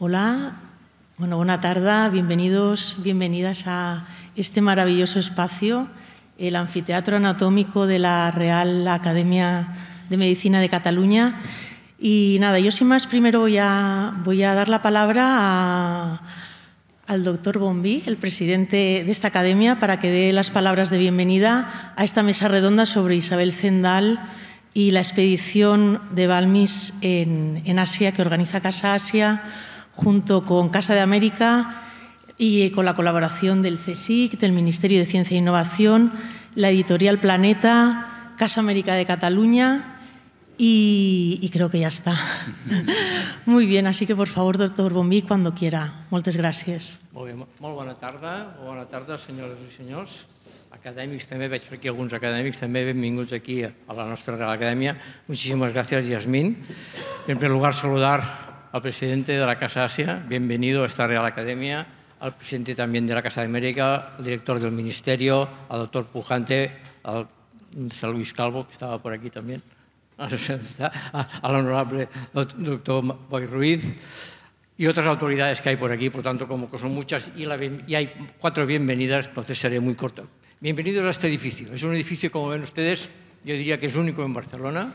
Hola, bueno, buena tarde, bienvenidos, bienvenidas a este maravilloso espacio, el Anfiteatro Anatómico de la Real Academia de Medicina de Cataluña. Y nada, yo sin más primero voy a, voy a dar la palabra al doctor Bombí, el presidente de esta academia, para que dé las palabras de bienvenida a esta mesa redonda sobre Isabel Zendal y la expedición de Balmis en, en Asia que organiza Casa Asia junto con Casa de América y con la colaboración del CSIC, del Ministerio de Ciencia e Innovación, la editorial Planeta, Casa América de Cataluña y, creo que ya está. Muy bien, así que por favor, doctor Bombí, cuando quiera. Muchas gracias. Molt bé, molt bona tarda, bona tarda, senyores i senyors. Acadèmics també, veig per aquí alguns acadèmics, també benvinguts aquí a la nostra Real Academia. Muchísimas gracias, Yasmín. En primer lugar, saludar al presidente de la Casa Asia, bienvenido a esta Real Academia, al presidente también de la Casa de América, al director del Ministerio, al doctor Pujante, al San Luis Calvo, que estaba por aquí también, al honorable doctor Boy Ruiz y otras autoridades que hay por aquí, por tanto, como que son muchas, y, la, y hay cuatro bienvenidas, entonces seré muy corto. Bienvenidos a este edificio. Es un edificio, como ven ustedes, yo diría que es único en Barcelona.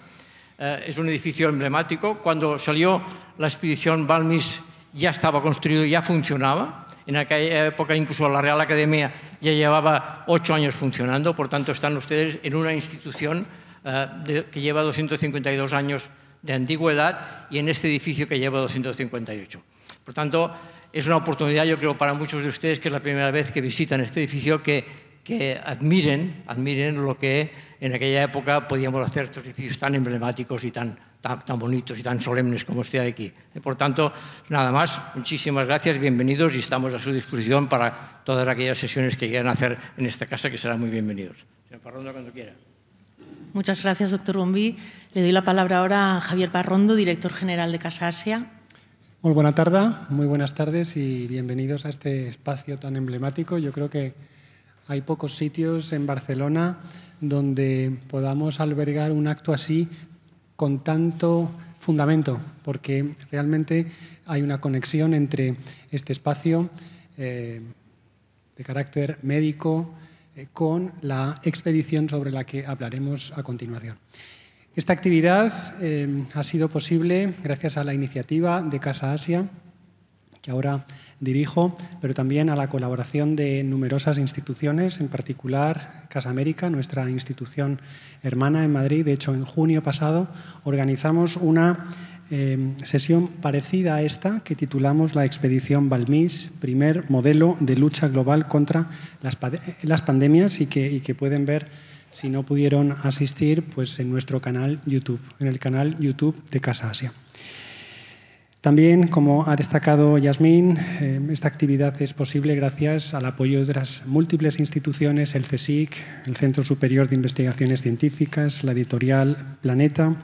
Eh, es un edificio emblemático. Cuando salió la expedición Balmis ya estaba construido, ya funcionaba. En aquella época incluso la Real Academia ya llevaba ocho años funcionando, por tanto están ustedes en una institución eh, que lleva 252 años de antigüedad y en este edificio que lleva 258. Por tanto, es una oportunidad, yo creo, para muchos de ustedes, que es la primera vez que visitan este edificio, que, que admiren, admiren lo que en aquella época podíamos hacer estos edificios tan emblemáticos y tan, tan, tan, bonitos y tan solemnes como este de aquí. Por tanto, nada más, muchísimas gracias, bienvenidos y estamos a su disposición para todas aquellas sesiones que quieran hacer en esta casa, que serán muy bienvenidos. Señor Parrondo, cuando quiera. Muchas gracias, doctor Bombí. Le doy la palabra ahora a Javier Parrondo, director general de Casa Asia. Muy buena tarde, muy buenas tardes y bienvenidos a este espacio tan emblemático. Yo creo que hay pocos sitios en Barcelona donde podamos albergar un acto así con tanto fundamento, porque realmente hay una conexión entre este espacio eh, de carácter médico eh, con la expedición sobre la que hablaremos a continuación. Esta actividad eh, ha sido posible gracias a la iniciativa de Casa Asia, que ahora dirijo, pero también a la colaboración de numerosas instituciones, en particular Casa América, nuestra institución hermana en Madrid. De hecho, en junio pasado organizamos una eh, sesión parecida a esta que titulamos la Expedición Balmis, primer modelo de lucha global contra las, las pandemias y que, y que pueden ver si no pudieron asistir pues en nuestro canal YouTube, en el canal YouTube de Casa Asia. También, como ha destacado Yasmín, eh, esta actividad es posible gracias al apoyo de las múltiples instituciones, el CSIC, el Centro Superior de Investigaciones Científicas, la editorial Planeta,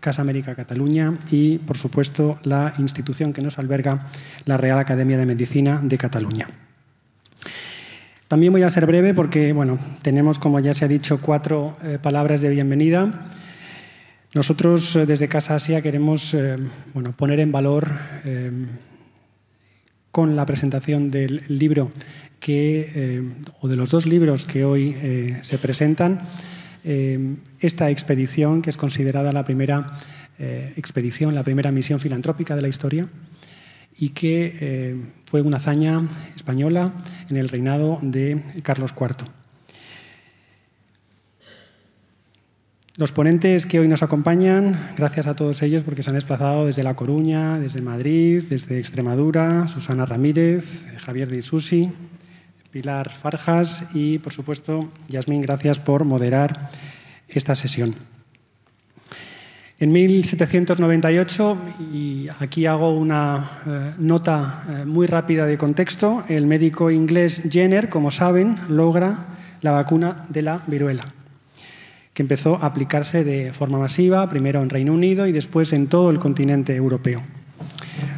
Casa América Cataluña y, por supuesto, la institución que nos alberga, la Real Academia de Medicina de Cataluña. También voy a ser breve porque, bueno, tenemos, como ya se ha dicho, cuatro eh, palabras de bienvenida. Nosotros eh, desde Casa Asia queremos eh, bueno, poner en valor eh, con la presentación del libro que, o de los dos libros que hoy se presentan, esta expedición que es considerada la primera expedición, la primera misión filantrópica de la historia y que fue una hazaña española en el reinado de Carlos IV. Los ponentes que hoy nos acompañan, gracias a todos ellos porque se han desplazado desde La Coruña, desde Madrid, desde Extremadura, Susana Ramírez, Javier de Isusi, Pilar Farjas y, por supuesto, Yasmín, gracias por moderar esta sesión. En 1798, y aquí hago una eh, nota eh, muy rápida de contexto, el médico inglés Jenner, como saben, logra la vacuna de la viruela que empezó a aplicarse de forma masiva, primero en Reino Unido y después en todo el continente europeo.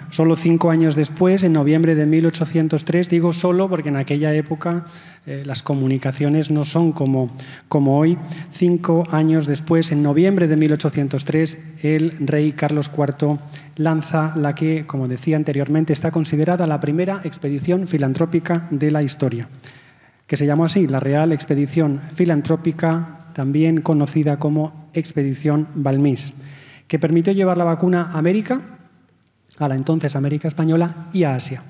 Solo cinco años después, en noviembre de 1803, digo solo porque en aquella época eh, las comunicaciones no son como, como hoy, cinco años después, en noviembre de 1803, el rey Carlos IV lanza la que, como decía anteriormente, está considerada la primera expedición filantrópica de la historia, que se llamó así, la Real Expedición Filantrópica, también conocida como Expedición Balmís, que permitió llevar la vacuna a América, a la entonces América Española y a Asia.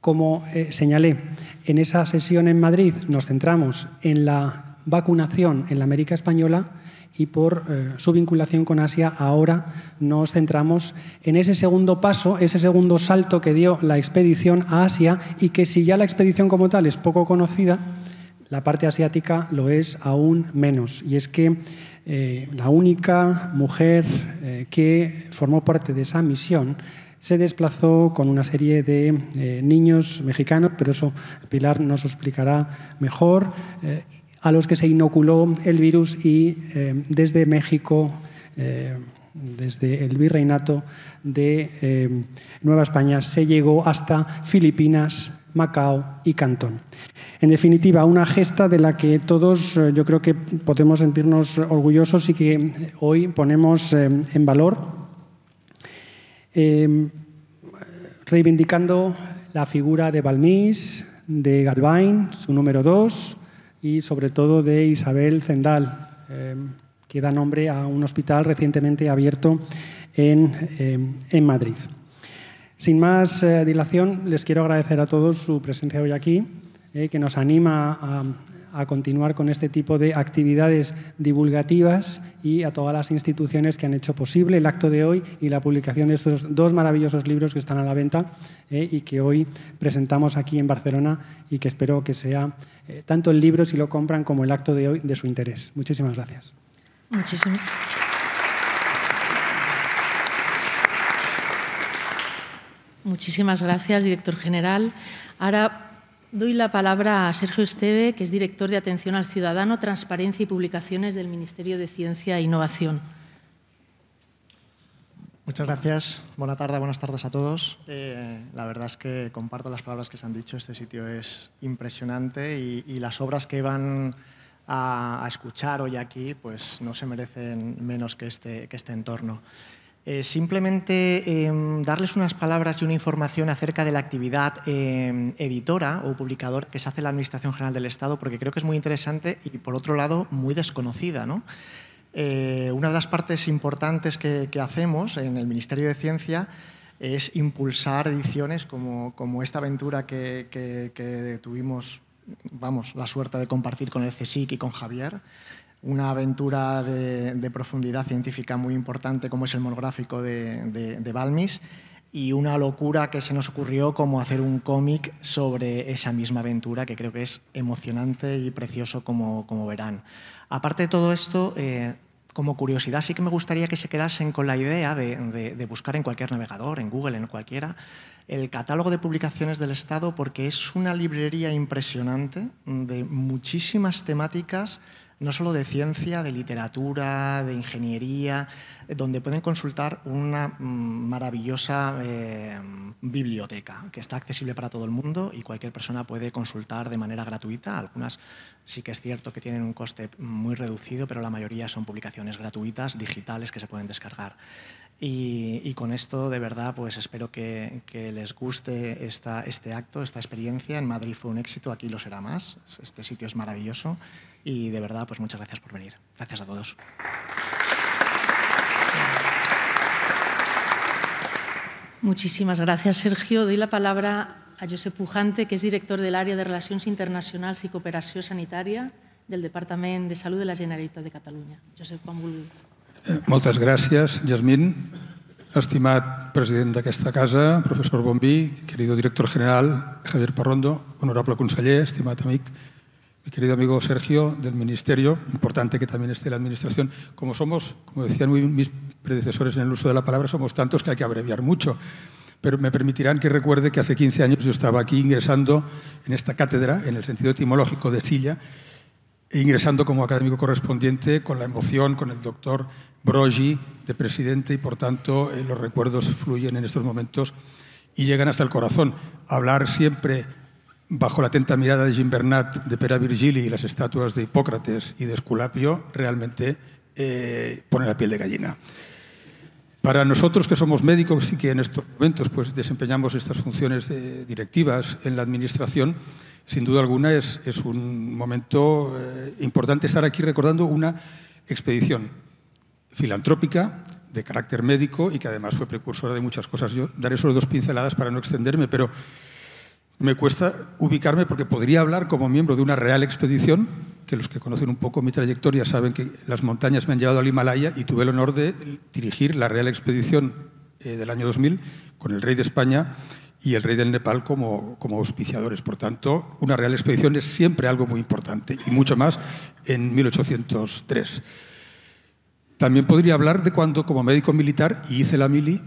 Como eh, señalé, en esa sesión en Madrid nos centramos en la vacunación en la América Española y por eh, su vinculación con Asia ahora nos centramos en ese segundo paso, ese segundo salto que dio la expedición a Asia y que si ya la expedición como tal es poco conocida, la parte asiática lo es aún menos. Y es que eh, la única mujer eh, que formó parte de esa misión se desplazó con una serie de niños mexicanos, pero eso Pilar nos explicará mejor, a los que se inoculó el virus y eh, desde México, eh, desde el virreinato de eh, Nueva España, se llegó hasta Filipinas, Macao y Cantón. En definitiva, una gesta de la que todos yo creo que podemos sentirnos orgullosos y que hoy ponemos en valor, reivindicando la figura de Balmís, de Galvain, su número dos, y sobre todo de Isabel Zendal, que da nombre a un hospital recientemente abierto en, en Madrid. Sin más eh, dilación, les quiero agradecer a todos su presencia hoy aquí, eh, que nos anima a, continuar con este tipo de actividades divulgativas y a todas las instituciones que han hecho posible el acto de hoy y la publicación de estos dos maravillosos libros que están a la venta eh, y que hoy presentamos aquí en Barcelona y que espero que sea eh, tanto el libro, si lo compran, como el acto de hoy de su interés. Muchísimas gracias. Muchísimas Muchísimas gracias, director general. Ahora Doy la palabra a Sergio Esteve, que es director de Atención al Ciudadano, Transparencia y Publicaciones del Ministerio de Ciencia e Innovación. Muchas gracias. Buenas tardes, buenas tardes a todos. Eh, la verdad es que comparto las palabras que se han dicho. Este sitio es impresionante y, las obras que van a, escuchar hoy aquí pues no se merecen menos que este, que este entorno. Eh, simplemente em, darles unas palabras y una información acerca de la actividad em, editora o publicador que se hace en la Administración General del Estado, porque creo que es muy interesante y, por otro lado, muy desconocida. Eh, una de las partes importantes que, hacemos en el Ministerio de Ciencia es impulsar ediciones como, esta aventura que, tuvimos vamos, la suerte de compartir con el CSIC y con Javier, una aventura de, profundidad científica muy importante como es el monográfico de, Balmis y una locura que se nos ocurrió como hacer un cómic sobre esa misma aventura que creo que es emocionante y precioso como, como verán. Aparte de todo esto, eh, como curiosidad sí que me gustaría que se quedasen con la idea de, buscar en cualquier navegador, en Google, en cualquiera, el catálogo de publicaciones del Estado porque es una librería impresionante de muchísimas temáticas no solo de ciencia, de literatura, de ingeniería, donde pueden consultar una mm, maravillosa eh, biblioteca que está accesible para todo el mundo y cualquier persona puede consultar de manera gratuita. Algunas sí que es cierto que tienen un coste muy reducido, pero la mayoría son publicaciones gratuitas, digitales, que se pueden descargar. Y, con esto, de verdad, pues espero que, les guste esta, este acto, esta experiencia. En Madrid fue un éxito, aquí lo será más. Este sitio es maravilloso y de verdad, pues muchas gracias por venir. Gracias a todos. Muchísimas gracias, Sergio. Doy la palabra a Josep Pujante, que es director del área de Relacions Internacionals i Cooperació Sanitària del Departament de Salut de la Generalitat de Catalunya. Josep, quan vulguis. Eh, moltes gràcies, Jasmine. Estimat president d'aquesta casa, professor Bombí, querido director general Javier Parrondo, honorable conseller, estimat amic mi querido amigo Sergio del Ministerio, importante que también esté la Administración. Como somos, como decían mis predecesores en el uso de la palabra, somos tantos que hay que abreviar mucho. Pero me permitirán que recuerde que hace 15 años yo estaba aquí ingresando en esta cátedra, en el sentido etimológico de silla, e ingresando como académico correspondiente con la emoción, con el doctor Brogi de presidente y por tanto eh, los recuerdos fluyen en estos momentos y llegan hasta el corazón. Hablar siempre bajo la atenta mirada de Jim Bernat, de Pera Virgili y las estatuas de Hipócrates y de Esculapio realmente eh, pone la piel de gallina. Para nosotros que somos médicos y que en estos momentos pues, desempeñamos estas funciones eh, directivas en la Administración, sin duda alguna es, es un momento eh, importante estar aquí recordando una expedición filantrópica de carácter médico y que además fue precursora de muchas cosas. Yo daré solo dos pinceladas para no extenderme, pero me cuesta ubicarme porque podría hablar como miembro de una real expedición, que los que conocen un poco mi trayectoria saben que las montañas me han llevado al Himalaya y tuve el honor de dirigir la real expedición eh, del año 2000 con el rey de España y el rey del Nepal como, como auspiciadores. Por tanto, una real expedición es siempre algo muy importante y mucho más en 1803. También podría hablar de cuando, como médico militar, hice la mili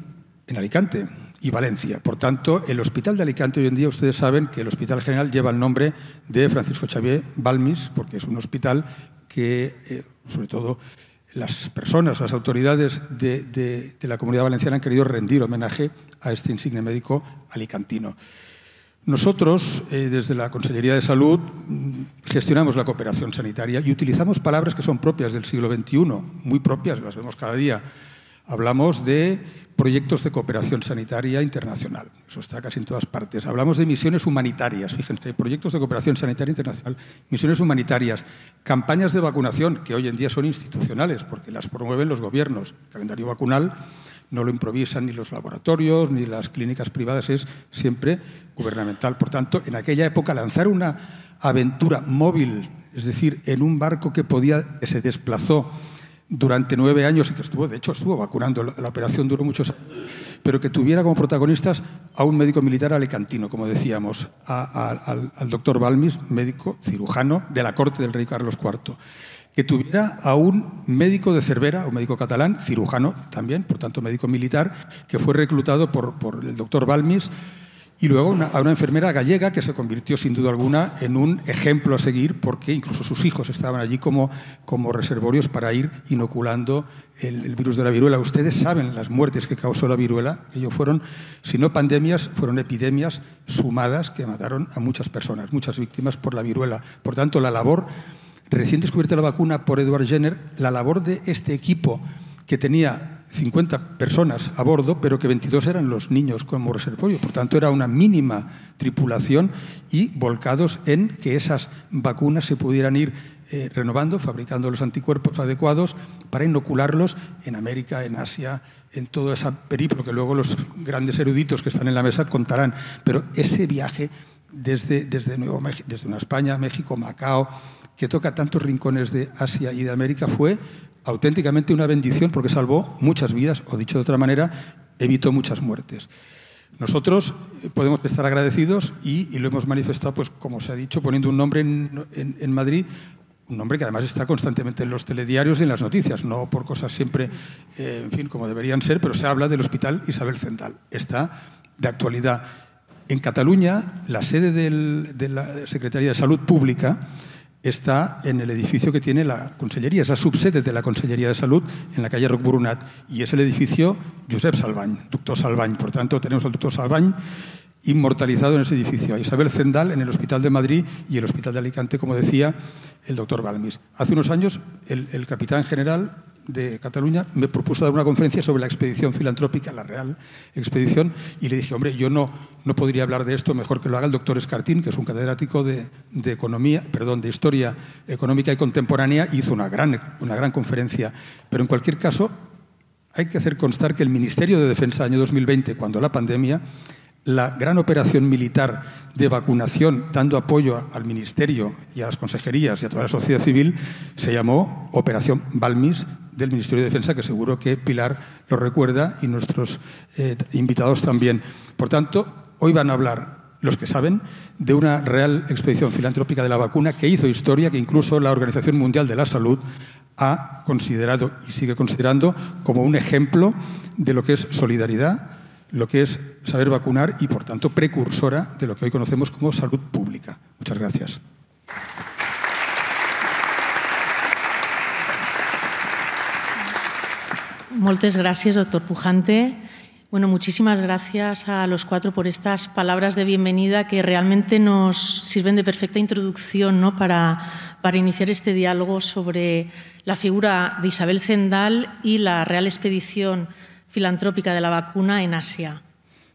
en Alicante y Valencia. Por tanto, el Hospital de Alicante hoy en día, ustedes saben que el Hospital General lleva el nombre de Francisco Xavier Balmis, porque es un hospital que, eh, sobre todo, las personas, las autoridades de, la comunidad valenciana han querido rendir homenaje a este insigne médico alicantino. Nosotros, eh, desde la Consellería de Salud, mm, gestionamos la cooperación sanitaria y utilizamos palabras que son propias del siglo XXI, muy propias, las vemos cada día. Hablamos de proyectos de cooperación sanitaria internacional, eso está casi en todas partes. Hablamos de misiones humanitarias, fíjense, proyectos de cooperación sanitaria internacional, misiones humanitarias, campañas de vacunación, que hoy en día son institucionales, porque las promueven los gobiernos. El calendario vacunal no lo improvisan ni los laboratorios ni las clínicas privadas, es siempre gubernamental. Por tanto, en aquella época lanzar una aventura móvil, es decir, en un barco que podía que se desplazó durante nueve años y que estuvo, de hecho, estuvo vacunando, la, operación duró muchos años, pero que tuviera como protagonistas a un médico militar alecantino, como decíamos, al, al doctor Balmis, médico cirujano de la corte del rey Carlos IV que tuviera a un médico de Cervera, un médico catalán, cirujano también, por tanto médico militar, que fue reclutado por, el doctor Balmis, y luego a una enfermera gallega que se convirtió sin duda alguna en un ejemplo a seguir porque incluso sus hijos estaban allí como, como reservorios para ir inoculando el, virus de la viruela. Ustedes saben las muertes que causó la viruela, que ellos fueron, si no pandemias, fueron epidemias sumadas que mataron a muchas personas, muchas víctimas por la viruela. Por tanto, la labor recién descubierta la vacuna por Edward Jenner, la labor de este equipo que tenía 50 personas a bordo, pero que 22 eran los niños como reservorio. Por tanto, era una mínima tripulación y volcados en que esas vacunas se pudieran ir eh, renovando, fabricando los anticuerpos adecuados para inocularlos en América, en Asia, en todo ese periplo que luego los grandes eruditos que están en la mesa contarán. Pero ese viaje desde, desde, Nuevo, desde España, México, Macao, que toca tantos rincones de Asia y de América, fue auténticamente una bendición porque salvó muchas vidas, o dicho de otra manera, evitó muchas muertes. Nosotros eh, podemos estar agradecidos y, lo hemos manifestado, pues, como se ha dicho, poniendo un nombre en, Madrid, un nombre que además está constantemente en los telediarios y en las noticias, no por cosas siempre, eh, en fin, como deberían ser, pero se habla del Hospital Isabel Zendal. Está de actualidad. En Cataluña, la sede de la Secretaría de Salud Pública está en el edificio que tiene la Consellería, es la subsede de la Consellería de Salud en la calle Roc Brunat y es el edificio Josep Salvany, doctor Salvany. Por tanto, tenemos al doctor Salvany inmortalizado en ese edificio, a Isabel Zendal en el Hospital de Madrid y el Hospital de Alicante, como decía el doctor Balmis. Hace unos años, el capitán general de Cataluña me propuso dar una conferencia sobre la expedición filantrópica, la Real Expedición, y le dije, hombre, yo no, no podría hablar de esto mejor que lo haga el doctor Escartín, que es un catedrático de, de economía, perdón, de historia económica y contemporánea, hizo una gran, una gran conferencia. Pero en cualquier caso, hay que hacer constar que el Ministerio de Defensa, año 2020, cuando la pandemia, la gran operación militar de vacunación, dando apoyo al Ministerio y a las consejerías y a toda la sociedad civil, se llamó Operación Balmis del Ministerio de Defensa, que seguro que Pilar lo recuerda y nuestros eh, invitados también. Por tanto, hoy van a hablar los que saben, de una real expedición filantrópica de la vacuna que hizo historia, que incluso la Organización Mundial de la Salud ha considerado y sigue considerando como un ejemplo de lo que es solidaridad, lo que es saber vacunar y, por tanto, precursora de lo que hoy conocemos como salud pública. Muchas gracias. Muchas gracias, doctor Pujante. Bueno, muchísimas gracias a los cuatro por estas palabras de bienvenida que realmente nos sirven de perfecta introducción ¿no? para, para iniciar este diálogo sobre la figura de Isabel Zendal y la Real Expedición Filantrópica de la Vacuna en Asia.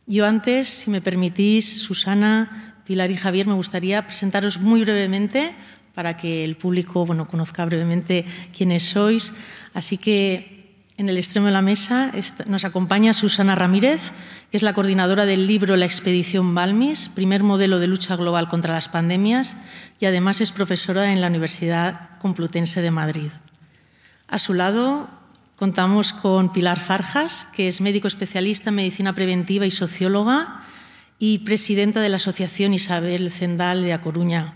Yo antes, si me permitís, Susana, Pilar y Javier, me gustaría presentaros muy brevemente para que el público bueno, conozca brevemente quiénes sois. Así que en el extremo de la mesa nos acompaña Susana Ramírez, que es la coordinadora del libro La expedición Balmis, primer modelo de lucha global contra las pandemias, y además es profesora en la Universidad Complutense de Madrid. A su lado contamos con Pilar Farjas, que es médico especialista en medicina preventiva y socióloga y presidenta de la Asociación Isabel Zendal de A Coruña.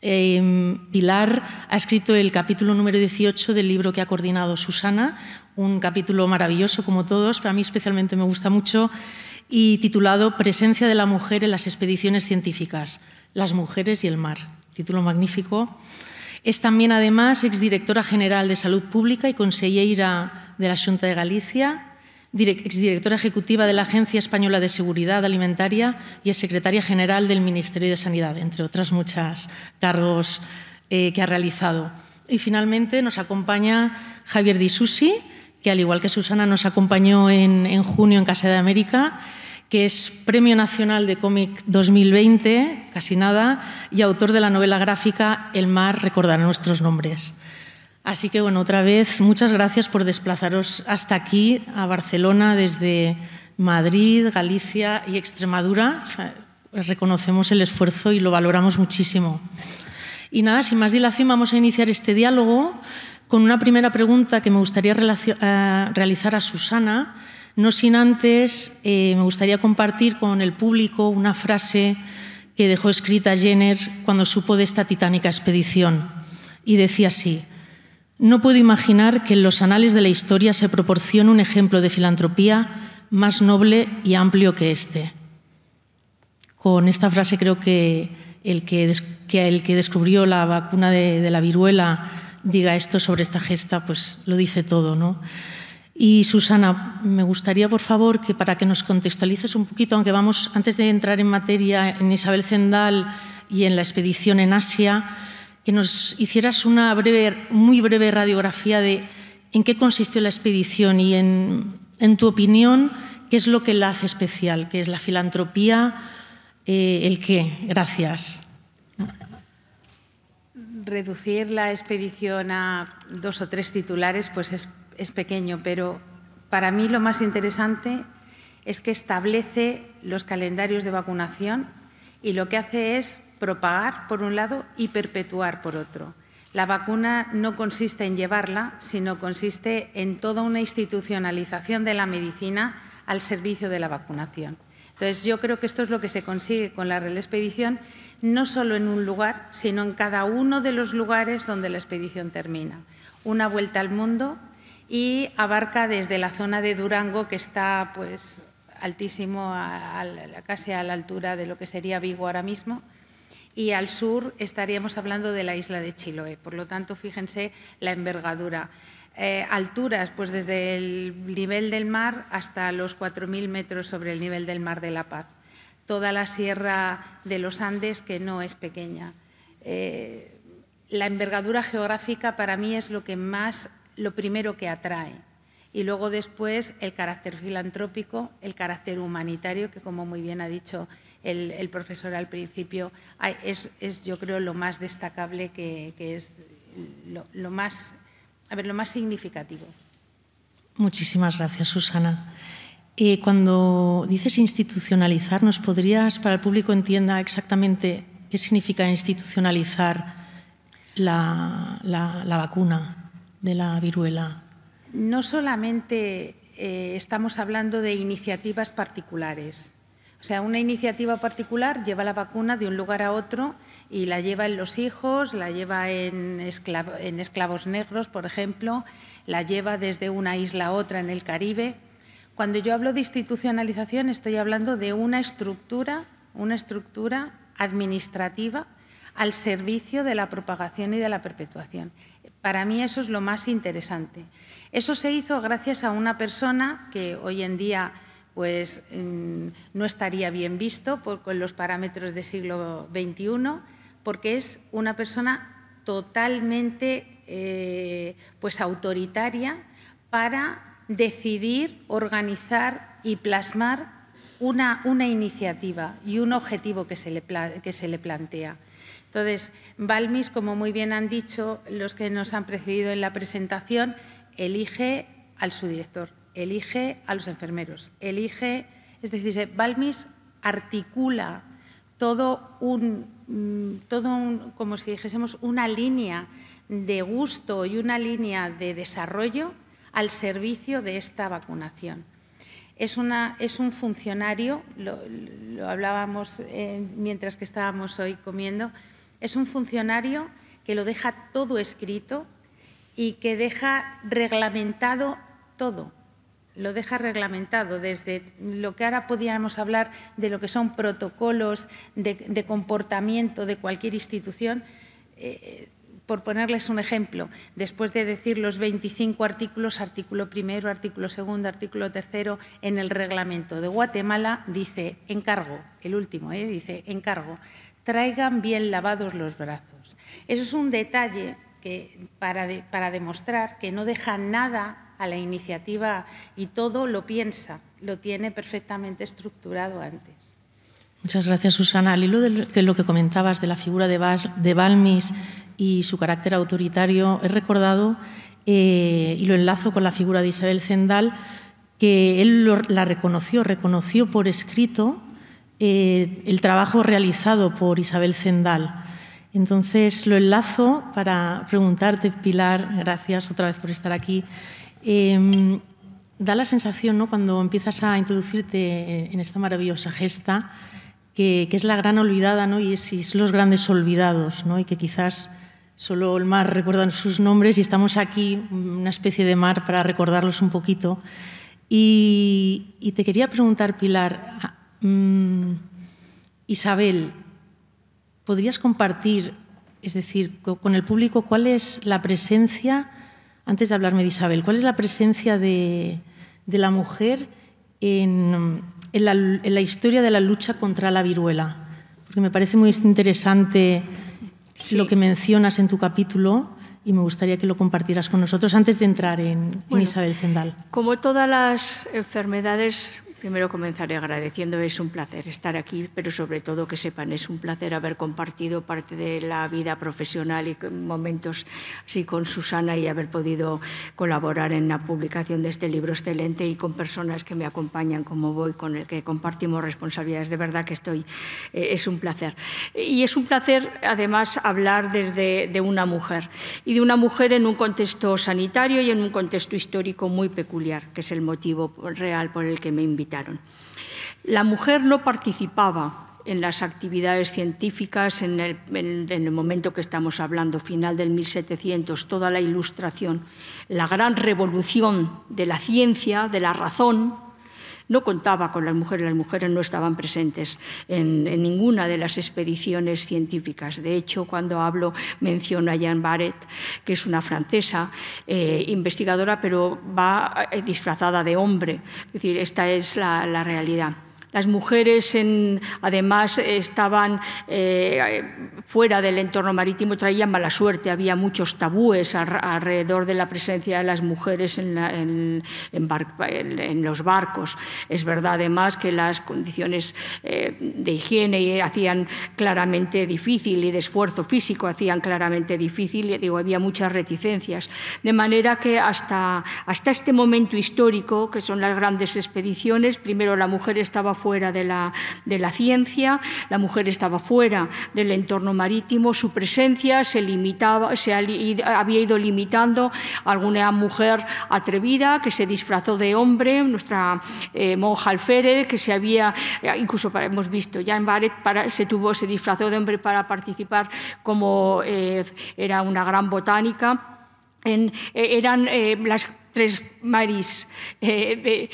Em, Pilar ha escrito el capítulo número 18 del libro que ha coordinado Susana, un capítulo maravilloso como todos, para mí especialmente me gusta mucho, y titulado Presencia de la mujer en las expediciones científicas, las mujeres y el mar. Título magnífico. Es también, además, exdirectora general de Salud Pública y consellera de la Junta de Galicia, exdirectora ejecutiva de la Agencia Española de Seguridad Alimentaria y es secretaria general del Ministerio de Sanidad, entre otras muchas cargos eh, que ha realizado. Y finalmente nos acompaña Javier Di Susi, que al igual que Susana nos acompañó en, en junio en Casa de América, que es Premio Nacional de Cómic 2020, casi nada, y autor de la novela gráfica El mar recordará nuestros nombres. Así que, bueno, otra vez, muchas gracias por desplazaros hasta aquí, a Barcelona, desde Madrid, Galicia y Extremadura. reconocemos el esfuerzo y lo valoramos muchísimo. Y nada, sin más dilación, vamos a iniciar este diálogo con una primera pregunta que me gustaría eh, realizar a Susana, no sin antes eh, me gustaría compartir con el público una frase que dejó escrita Jenner cuando supo de esta titánica expedición. Y decía así, no puedo imaginar que en los anales de la historia se proporcione un ejemplo de filantropía más noble y amplio que este. Con esta frase creo que el que, el que descubrió la vacuna de, de la viruela diga esto sobre esta gesta, pues lo dice todo, ¿no? Y Susana, me gustaría, por favor, que para que nos contextualices un poquito, aunque vamos, antes de entrar en materia en Isabel Zendal y en la expedición en Asia, que nos hicieras una breve, muy breve radiografía de en qué consistió la expedición y, en, tu opinión, qué es lo que la hace especial, qué es la filantropía, eh, el qué. Gracias reducir la expedición a dos o tres titulares pues es, es pequeño, pero para mí lo más interesante es que establece los calendarios de vacunación y lo que hace es propagar por un lado y perpetuar por otro. La vacuna no consiste en llevarla, sino consiste en toda una institucionalización de la medicina al servicio de la vacunación. Entonces, yo creo que esto es lo que se consigue con la Real Expedición no solo en un lugar, sino en cada uno de los lugares donde la expedición termina. Una vuelta al mundo y abarca desde la zona de Durango, que está pues, altísimo, casi a la altura de lo que sería Vigo ahora mismo, y al sur estaríamos hablando de la isla de Chiloé. Por lo tanto, fíjense la envergadura. Eh, alturas, pues desde el nivel del mar hasta los 4.000 metros sobre el nivel del mar de La Paz toda la sierra de los Andes, que no es pequeña. Eh, la envergadura geográfica para mí es lo que más, lo primero que atrae. Y luego después el carácter filantrópico, el carácter humanitario, que como muy bien ha dicho el, profesor al principio, es, yo creo lo más destacable que, es lo, más, a ver, lo más significativo. Muchísimas gracias, Susana. Eh, cuando dices institucionalizar, ¿nos podrías, para el público entienda exactamente qué significa institucionalizar la, vacuna de la viruela? No solamente eh, estamos hablando de iniciativas particulares. O sea, una iniciativa particular lleva la vacuna de un lugar a otro y la lleva en los hijos, la lleva en, en esclavos negros, por ejemplo, la lleva desde una isla a otra en el Caribe. Cuando yo hablo de institucionalización estoy hablando de una estructura, una estructura administrativa al servicio de la propagación y de la perpetuación. Para mí eso es lo más interesante. Eso se hizo gracias a una persona que hoy en día pues, mm, no estaría bien visto con los parámetros del siglo XXI, porque es una persona totalmente eh, pues, autoritaria para decidir, organizar y plasmar una, una iniciativa y un objetivo que se le, que se le plantea. Entonces, Balmis, como muy bien han dicho los que nos han precedido en la presentación, elige al subdirector, elige a los enfermeros, elige, es decir, Balmis articula todo un, mm, todo como si dijésemos, una línea de gusto y una línea de desarrollo al servicio de esta vacunación. Es, una, es un funcionario, lo, hablábamos eh, mientras que estábamos hoy comiendo, es un funcionario que lo deja todo escrito y que deja reglamentado todo. Lo deja reglamentado desde lo que ahora podríamos hablar de lo que son protocolos de, comportamiento de cualquier institución. Eh, por ponerles un ejemplo, después de decir los 25 artículos, artículo primero, artículo segundo, artículo tercero, en el reglamento de Guatemala dice encargo, el último, ¿eh? dice encargo, traigan bien lavados los brazos. Eso es un detalle que, para, para demostrar que no deja nada a la iniciativa y todo lo piensa, lo tiene perfectamente estructurado antes. Muchas gracias, Susana. Al hilo de lo que comentabas de la figura de, de Balmis y su carácter autoritario, he recordado, eh, y lo enlazo con la figura de Isabel Zendal, que él la reconoció, reconoció por escrito eh, el trabajo realizado por Isabel Zendal. Entonces lo enlazo para preguntarte, Pilar, gracias otra vez por estar aquí. Em, da la sensación, ¿no? cuando empiezas a introducirte en esta maravillosa gesta, que, es la gran olvidada ¿no? y, es, los grandes olvidados, ¿no? y que quizás solo el mar recuerdan sus nombres y estamos aquí, una especie de mar, para recordarlos un poquito. Y, te quería preguntar, Pilar, Mm, Isabel, ¿podrías compartir, es decir, con el público, cuál es la presencia, antes de hablarme de Isabel, cuál es la presencia de, la mujer en, la, historia de la lucha contra la viruela? Porque me parece muy interesante lo que mencionas en tu capítulo y me gustaría que lo compartieras con nosotros antes de entrar en, en Isabel Zendal. Como todas las enfermedades Primero comenzaré agradeciendo, es un placer estar aquí, pero sobre todo que sepan, es un placer haber compartido parte de la vida profesional y momentos así con Susana y haber podido colaborar en la publicación de este libro excelente y con personas que me acompañan como voy, con el que compartimos responsabilidades. De verdad que estoy, eh, es un placer. Y es un placer además hablar desde de una mujer y de una mujer en un contexto sanitario y en un contexto histórico muy peculiar, que es el motivo real por el que me invitan. La mujer no participaba en las actividades científicas en el, momento que estamos hablando, final del 1700, toda la ilustración, la gran revolución de la ciencia, de la razón, no contaba con las mujeres, las mujeres no estaban presentes en, ninguna de las expediciones científicas. De hecho, cuando hablo menciono a Jeanne Barrett, que es una francesa eh, investigadora, pero va eh, disfrazada de hombre. Es decir, esta es la realidad. Las mujeres, además, estaban eh, fuera del entorno marítimo, traían mala suerte. Había muchos tabúes alrededor de la presencia de las mujeres en, los barcos. Es verdad, además, que las condiciones eh, de higiene hacían claramente difícil y de esfuerzo físico hacían claramente difícil. Digo, había muchas reticencias. De manera que hasta, hasta este momento histórico, que son las grandes expediciones, primero la mujer estaba fuera fuera de la, de la ciencia, la mujer estaba fuera del entorno marítimo, su presencia se, limitaba, se había ido limitando a alguna mujer atrevida que se disfrazó de hombre, nuestra eh, monja alférez, que se había, eh, incluso hemos visto ya en Baret, para, se, tuvo, se disfrazó de hombre para participar como eh, era una gran botánica. En, eran las tres maris eh,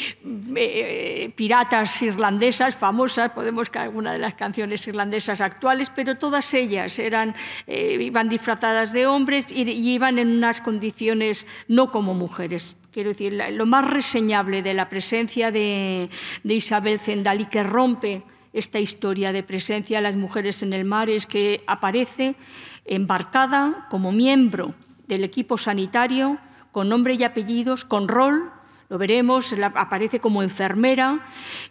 eh, piratas irlandesas famosas, podemos que alguna de las canciones irlandesas actuales, pero todas ellas eran, iban disfrazadas de hombres y, iban en unas condiciones no como mujeres. Quiero decir, lo más reseñable de la presencia de, de Isabel Zendal y que rompe esta historia de presencia de las mujeres en el mar es que aparece embarcada como miembro del equipo sanitario, con nombre y apellidos, con rol lo veremos, aparece como enfermera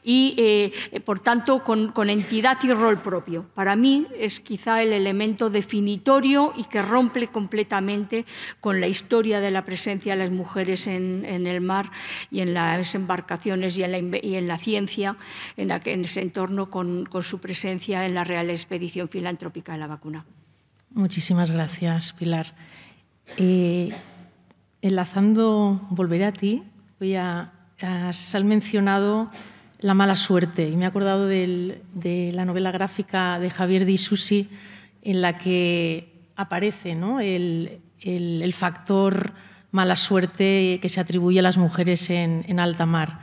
y, eh, por tanto, con, entidad y rol propio. Para mí es quizá el elemento definitorio y que rompe completamente con la historia de la presencia de las mujeres en, el mar y en las embarcaciones y en la, ciencia, en, ese entorno con, su presencia en la Real Expedición Filantrópica de la Vacuna. Muchísimas gracias, Pilar. Eh, enlazando, volveré a ti, voy a, has mencionado la mala suerte y me he acordado de la novela gráfica de Javier Di Susi en la que aparece el, factor mala suerte que se atribuye a las mujeres en, alta mar.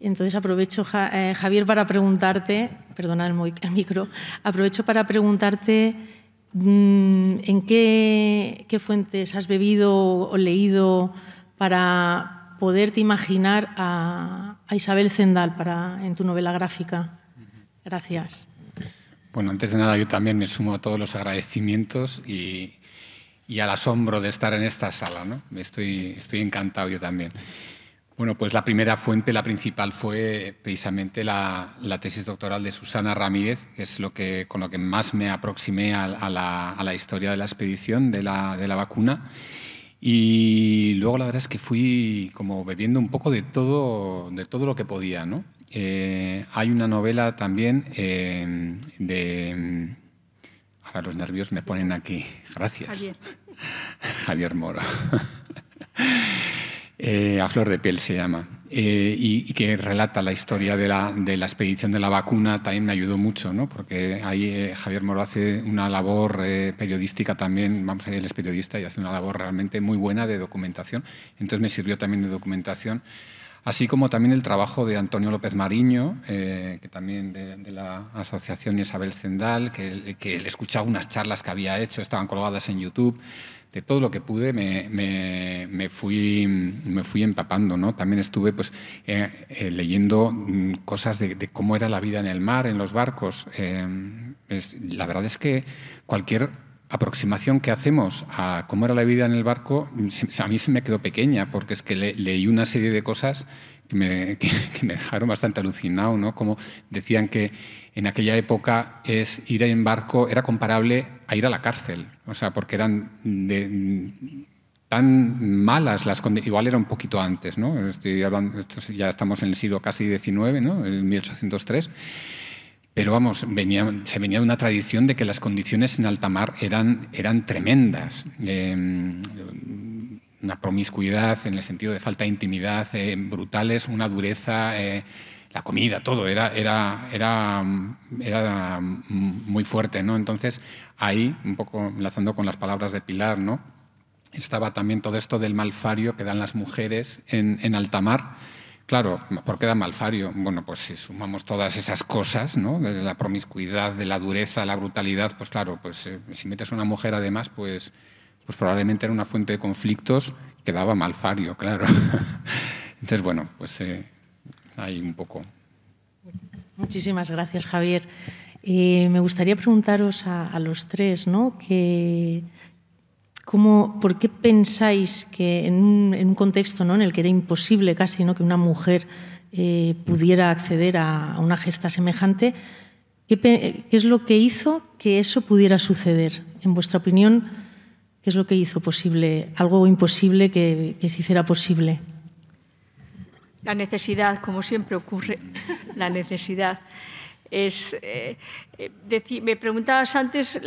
Entonces aprovecho, eh, Javier, para preguntarte, perdona el, micro, aprovecho para preguntarte en qué, fuentes has bebido o leído para, poderte imaginar a, Isabel Zendal para, en tu novela gráfica. Gracias. Bueno, antes de nada yo también me sumo a todos los agradecimientos y, al asombro de estar en esta sala. ¿no? Estoy, estoy encantado yo también. Bueno, pues la primera fuente, la principal, fue precisamente la, tesis doctoral de Susana Ramírez, que es lo que, con lo que más me aproximé a, la, a la, historia de la expedición de la, de la vacuna. Y luego la verdad es que fui como bebiendo un poco de todo, de todo lo que podía. ¿no? Eh, hay una novela también eh, de... Ahora los nervios me ponen aquí. Gracias. Javier, Javier Moro. Eh, a flor de piel se llama. Eh, y, que relata la historia de la, de la, expedición de la vacuna, también me ayudó mucho, ¿no? porque ahí eh, Javier Moro hace una labor eh, periodística también, vamos él es periodista y hace una labor realmente muy buena de documentación, entonces me sirvió también de documentación, así como también el trabajo de Antonio López Mariño, que también de, la Asociación Isabel Zendal, que, que le escuchaba unas charlas que había hecho, estaban colgadas en YouTube, de todo lo que pude me, me, fui, me fui empapando. ¿no? También estuve pues, eh, eh, leyendo mm, cosas de, cómo era la vida en el mar, en los barcos. Eh, la verdad es que cualquier aproximación que hacemos a cómo era la vida en el barco, a mí se me quedó pequeña, porque es que leí una serie de cosas que me, que me dejaron bastante alucinado, ¿no? Como decían que en aquella época es ir en barco era comparable a ir a la cárcel, o sea, porque eran tan malas las condiciones, igual era un poquito antes, ¿no? Estoy hablando, ya estamos en el siglo casi XIX, ¿no? En 1803. Pero vamos, venía, se venía de una tradición de que las condiciones en alta mar eran, eran tremendas. Em, una promiscuidad en el sentido de falta de intimidad eh, brutales, una dureza. Eh, la comida, todo, era, era, era, era muy fuerte, ¿no? Entonces, ahí, un poco enlazando con las palabras de Pilar, ¿no? Estaba también todo esto del malfario que dan las mujeres en, en alta mar. Claro, ¿por qué dan malfario? Bueno, pues si sumamos todas esas cosas, ¿no? De la promiscuidad, de la dureza, la brutalidad, pues claro, pues eh, si metes a una mujer además, pues, pues probablemente era una fuente de conflictos que daba malfario, claro. Entonces, bueno, pues eh, ahí un poco. Muchísimas gracias, Javier. Eh, me gustaría preguntaros a, los tres, ¿no? Que, ¿cómo, ¿Por qué pensáis que en un, contexto ¿no? en el que era imposible casi ¿no? que una mujer eh, pudiera acceder a, una gesta semejante, ¿qué, es lo que hizo que eso pudiera suceder? En vuestra opinión, ¿qué es lo que hizo posible, algo imposible que se hiciera posible? La necesidad, como siempre ocurre, la necesidad. Es, eh, me preguntabas antes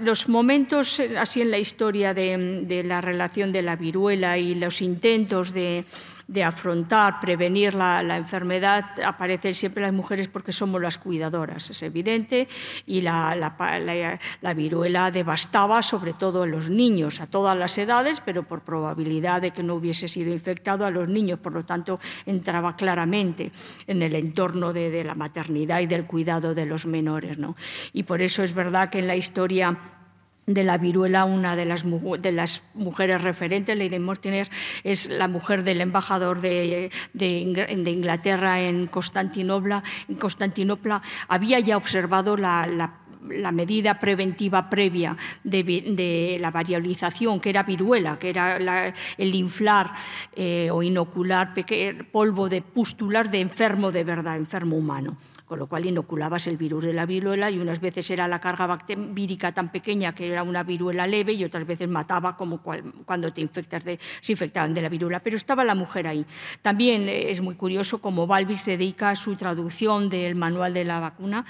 los momentos así en la historia de, la relación de la viruela y los intentos de, de afrontar, prevenir la, enfermedad, aparecen siempre las mujeres porque somos las cuidadoras, es evidente, y la, la, viruela devastaba sobre todo a los niños, a todas las edades, pero por probabilidad de que no hubiese sido infectado a los niños, por lo tanto entraba claramente en el entorno de, de la maternidad y del cuidado de los menores. ¿no? Y por eso es verdad que en la historia de la viruela, una de las, de las mujeres referentes, Lady Mortiner, es la mujer del embajador de, de, Inglaterra en Constantinopla, en Constantinopla. Había ya observado la, la medida preventiva previa de, la variolización, que era viruela, que era el inflar eh, o inocular polvo de pústulas de enfermo de verdad, enfermo humano con lo cual inoculabas el virus de la viruela y unas veces era la carga vírica tan pequeña que era una viruela leve y otras veces mataba como cuando te infectas de, se infectaban de la viruela. Pero estaba la mujer ahí. También eh, es muy curioso cómo Balbis dedica su traducción del manual de la vacuna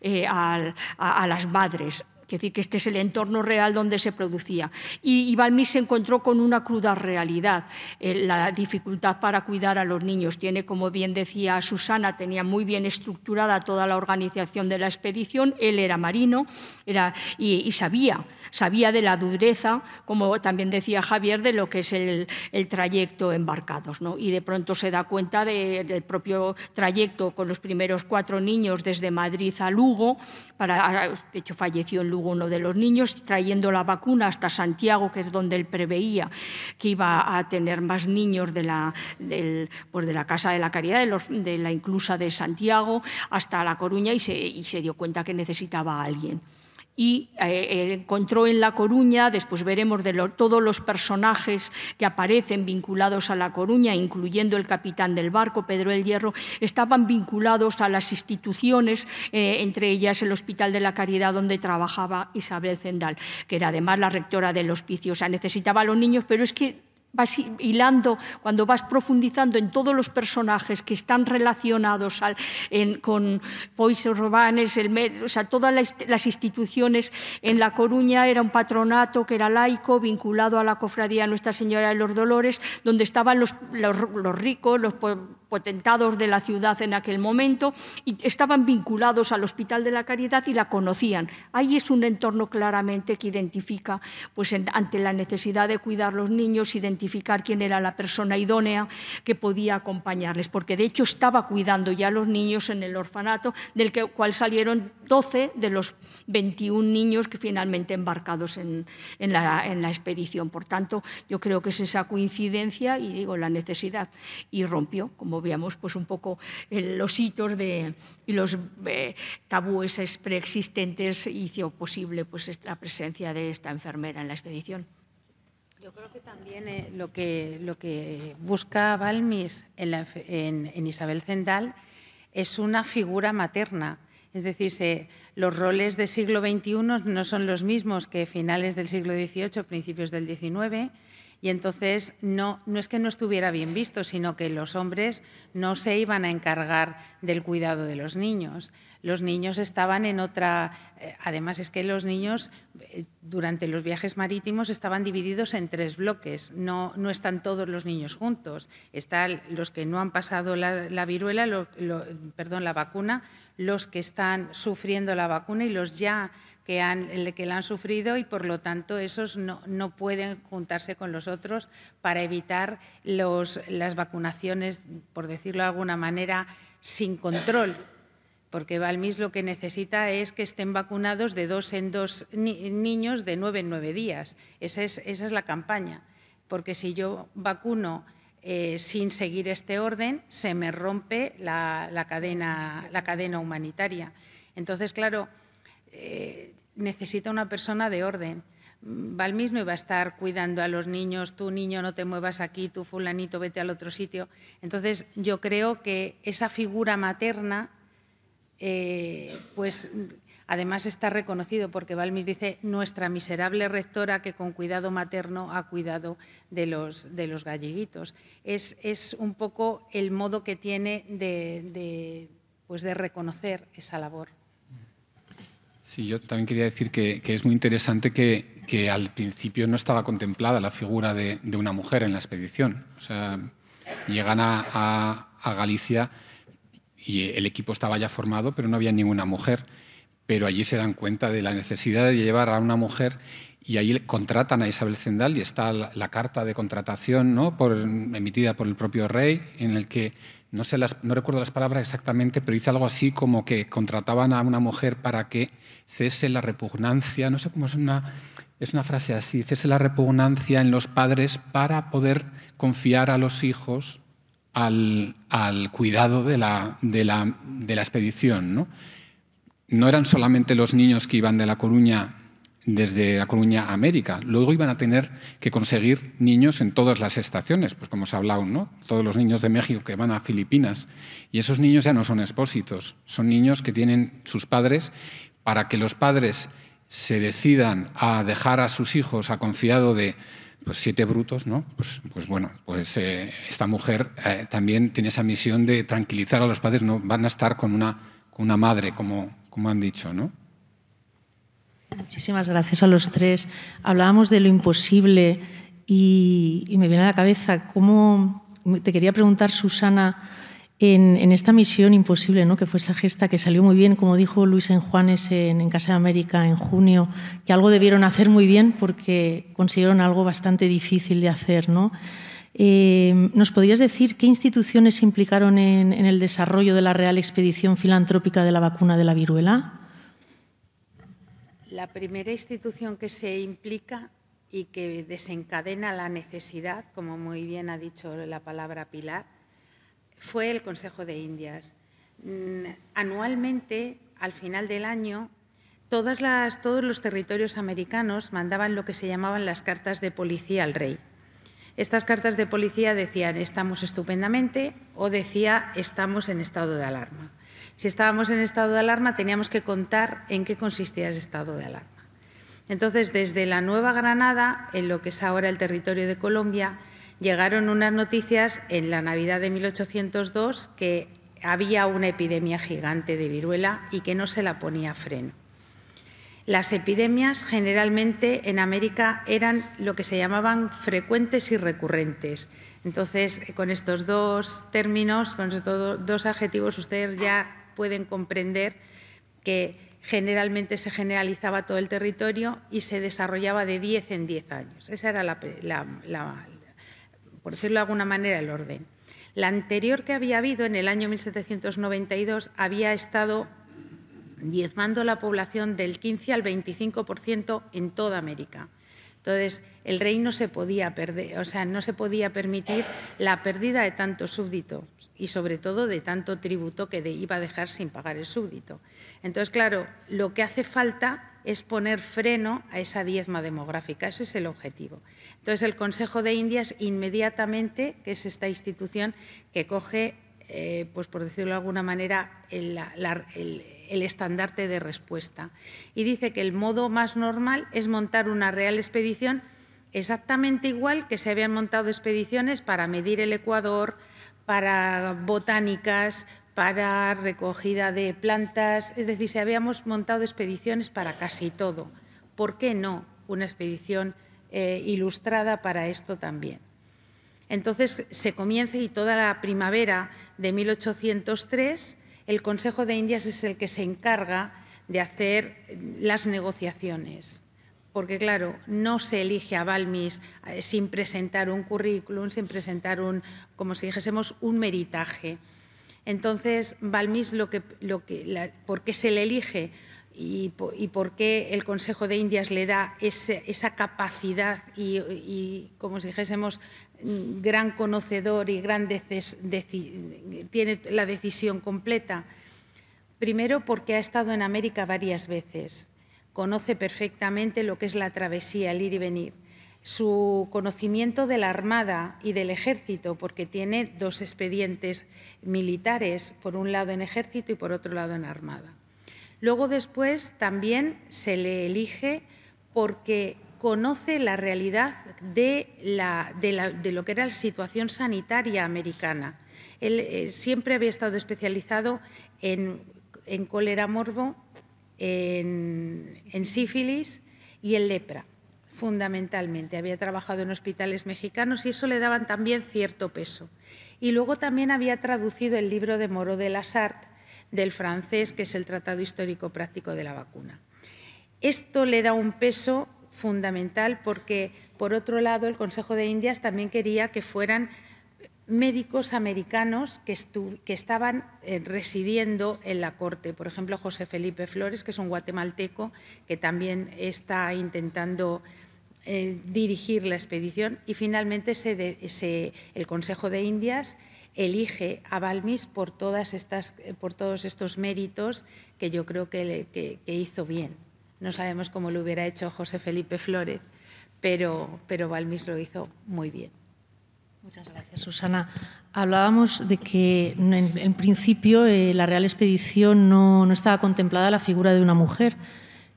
eh, a las madres es decir, que este es el entorno real donde se producía. Y, y se encontró con una cruda realidad, eh, la dificultad para cuidar a los niños. Tiene, como bien decía Susana, tenía muy bien estructurada toda la organización de la expedición. Él era marino era, y, sabía, sabía de la dureza, como también decía Javier, de lo que es el, trayecto embarcados. ¿no? Y de pronto se da cuenta del propio trayecto con los primeros cuatro niños desde Madrid a Lugo, para, de hecho falleció en Lugo uno de los niños, trayendo la vacuna hasta Santiago, que es donde él preveía que iba a tener más niños de la, pues de la Casa de la Caridad, de, la inclusa de Santiago, hasta La Coruña y se, y se dio cuenta que necesitaba a alguien y eh, encontró en La Coruña, después veremos de todos los personajes que aparecen vinculados a La Coruña, incluyendo el capitán del barco, Pedro el Hierro, estaban vinculados a las instituciones, eh, entre ellas el Hospital de la Caridad, donde trabajaba Isabel Zendal, que era además la rectora del hospicio. O sea, necesitaba a los niños, pero es que vas hilando, cuando vas profundizando en todos los personajes que están relacionados con Pois Robanes, el, o sea, todas las, instituciones, en La Coruña era un patronato que era laico, vinculado a la cofradía Nuestra Señora de los Dolores, donde estaban los, los ricos, los potentados de la ciudad en aquel momento, y estaban vinculados al Hospital de la Caridad y la conocían. Ahí es un entorno claramente que identifica, pues ante la necesidad de cuidar los niños, identificar quién era la persona idónea que podía acompañarles, porque de hecho estaba cuidando ya a los niños en el orfanato, del cual salieron 12 de los 21 niños que finalmente embarcados en, la, en la expedición. Por tanto, yo creo que es esa coincidencia y digo la necesidad y rompió, como veamos pues un poco los hitos de, y los eh, tabúes preexistentes hizo posible pues la presencia de esta enfermera en la expedición. Yo creo que también eh, lo, que, lo que busca Balmis en, en, Isabel Zendal es una figura materna. Es decir, los roles del siglo XXI no son los mismos que finales del siglo XVIII, principios del XIX y entonces no, no es que no estuviera bien visto, sino que los hombres no se iban a encargar del cuidado de los niños. Los niños estaban en otra... Eh, además es que los niños eh, durante los viajes marítimos estaban divididos en tres bloques, no, no están todos los niños juntos. Están los que no han pasado la, viruela, perdón, la vacuna, los que están sufriendo la vacuna y los ya que, han, que la han sufrido y por lo tanto esos no, no pueden juntarse con los otros para evitar los, las vacunaciones, por decirlo de alguna manera, sin control. Porque Valmis lo que necesita es que estén vacunados de dos en dos niños de nueve en nueve días. Esa es, esa es la campaña. Porque si yo vacuno eh, sin seguir este orden, se me rompe la, la, cadena, la cadena humanitaria. Entonces, claro, eh, necesita una persona de orden. Balmis no iba a estar cuidando a los niños, tú niño no te muevas aquí, tú fulanito vete al otro sitio. Entonces yo creo que esa figura materna, eh, pues además está reconocido porque Balmis dice nuestra miserable rectora que con cuidado materno ha cuidado de los, de los galleguitos. Es, es un poco el modo que tiene de, pues de reconocer esa labor. Sí, yo también quería decir que, es muy interesante que, al principio no estaba contemplada la figura de, una mujer en la expedición. O sea, Llegan a, Galicia y el equipo estaba ya formado, pero no había ninguna mujer. Pero allí se dan cuenta de la necesidad de llevar a una mujer y ahí contratan a Isabel Zendal y está la, carta de contratación ¿no? emitida por el propio rey en el que no, recuerdo las palabras exactamente, pero dice algo así como que contrataban a una mujer para que cese la repugnancia, no sé cómo es una, es una frase así, cese la repugnancia en los padres para poder confiar a los hijos al, cuidado de la, de la, de la expedición. no eran solamente los niños que iban de La Coruña desde La Coruña a América. Luego iban a tener que conseguir niños en todas las estaciones, pues como se ha hablado, ¿no? Todos los niños de México que van a Filipinas. Y esos niños ya no son expósitos, son niños que tienen sus padres para que los padres se decidan a dejar a sus hijos a confiado de pues siete brutos, ¿no? Pues, pues bueno, pues eh, esta mujer eh, también tiene esa misión de tranquilizar a los padres, no van a estar con una, con una madre, como, como han dicho, ¿no? Muchísimas gracias a los tres. Hablábamos de lo imposible y, me viene a la cabeza cómo te quería preguntar, Susana, en, esta misión imposible, ¿no? que fue esa gesta que salió muy bien, como dijo Luis en, en Casa de América en junio, que algo debieron hacer muy bien porque consiguieron algo bastante difícil de hacer. ¿no? Eh, ¿Nos podrías decir qué instituciones se implicaron en el desarrollo de la Real Expedición Filantrópica de la vacuna de la viruela? La primera institución que se implica y que desencadena la necesidad, como muy bien ha dicho la palabra Pilar, fue el Consejo de Indias. Mm, anualmente, al final del año, todos los territorios americanos mandaban lo que se llamaban las cartas de policía al rey. Estas cartas de policía decían estamos estupendamente o decía estamos en estado de alarma. Si estábamos en estado de alarma, teníamos que contar en qué consistía ese estado de alarma. Entonces, desde la Nueva Granada, en lo que es ahora el territorio de Colombia, llegaron unas noticias en la Navidad de 1802 que había una epidemia gigante de viruela y que no se la ponía freno. Las epidemias generalmente en América eran lo que se llamaban frecuentes y recurrentes. Entonces, con estos dos términos, con estos dos adjetivos, ustedes ya pueden comprender que generalmente se generalizaba todo el territorio y se desarrollaba de 10 en 10 años. Esa era, la, por decirlo de alguna manera, el orden. La anterior que había habido en el año 1792 había estado diezmando la población del 15 al 25% en toda América. Entonces, el rey no se podía perder, o sea, no se podía permitir la pérdida de tantos súbditos y sobre todo de tanto tributo que iba a dejar sin pagar el súbdito. Entonces, claro, lo que hace falta es poner freno a esa diezma demográfica, ese es el objetivo. Entonces, el Consejo de Indias inmediatamente, que es esta institución que coge, eh, pues por decirlo de alguna manera, el estandarte de respuesta. Y dice que el modo más normal es montar una real expedición exactamente igual que se habían montado expediciones para medir el Ecuador, para botánicas, para recogida de plantas, es decir, se habíamos montado expediciones para casi todo. ¿Por qué no una expedición eh, ilustrada para esto también? Entonces se comienza y toda la primavera de 1803 el Consejo de Indias es el que se encarga de hacer las negociaciones. Porque, claro, no se elige a Balmis eh, sin presentar un currículum, sin presentar un, como si dijésemos, un meritaje. Entonces, Balmis, lo que, lo que, ¿por qué se le elige? Y, por qué el Consejo de Indias le da esa capacidad y, como si dijésemos, gran conocedor y gran tiene la decisión completa? Primero porque ha estado en América varias veces, conoce perfectamente lo que es la travesía, el ir y venir. Su conocimiento de la Armada y del Ejército, porque tiene dos expedientes militares, por un lado en Ejército y por otro lado en Armada. Luego después también se le elige porque conoce la realidad de, lo que era la situación sanitaria americana. Él eh, siempre había estado especializado en, cólera morbo, en, sífilis y en lepra. fundamentalmente. Había trabajado en hospitales mexicanos y eso le daban también cierto peso. Y luego también había traducido el libro de Moreau de la Sarthe del francés, que es el Tratado Histórico Práctico de la Vacuna. Esto le da un peso fundamental porque, por otro lado, el Consejo de Indias también quería que fueran médicos americanos que, estaban eh, residiendo en la corte. Por ejemplo, José Felipe Flores, que es un guatemalteco que también está intentando eh, dirigir la expedición. Y finalmente el Consejo de Indias elige a Balmis por, todas estas, por todos estos méritos que yo creo que, hizo bien. No sabemos cómo lo hubiera hecho José Felipe Flores, pero, pero Balmis lo hizo muy bien. Muchas gracias, Susana. Hablábamos de que en, principio eh, la Real Expedición no, estaba contemplada la figura de una mujer.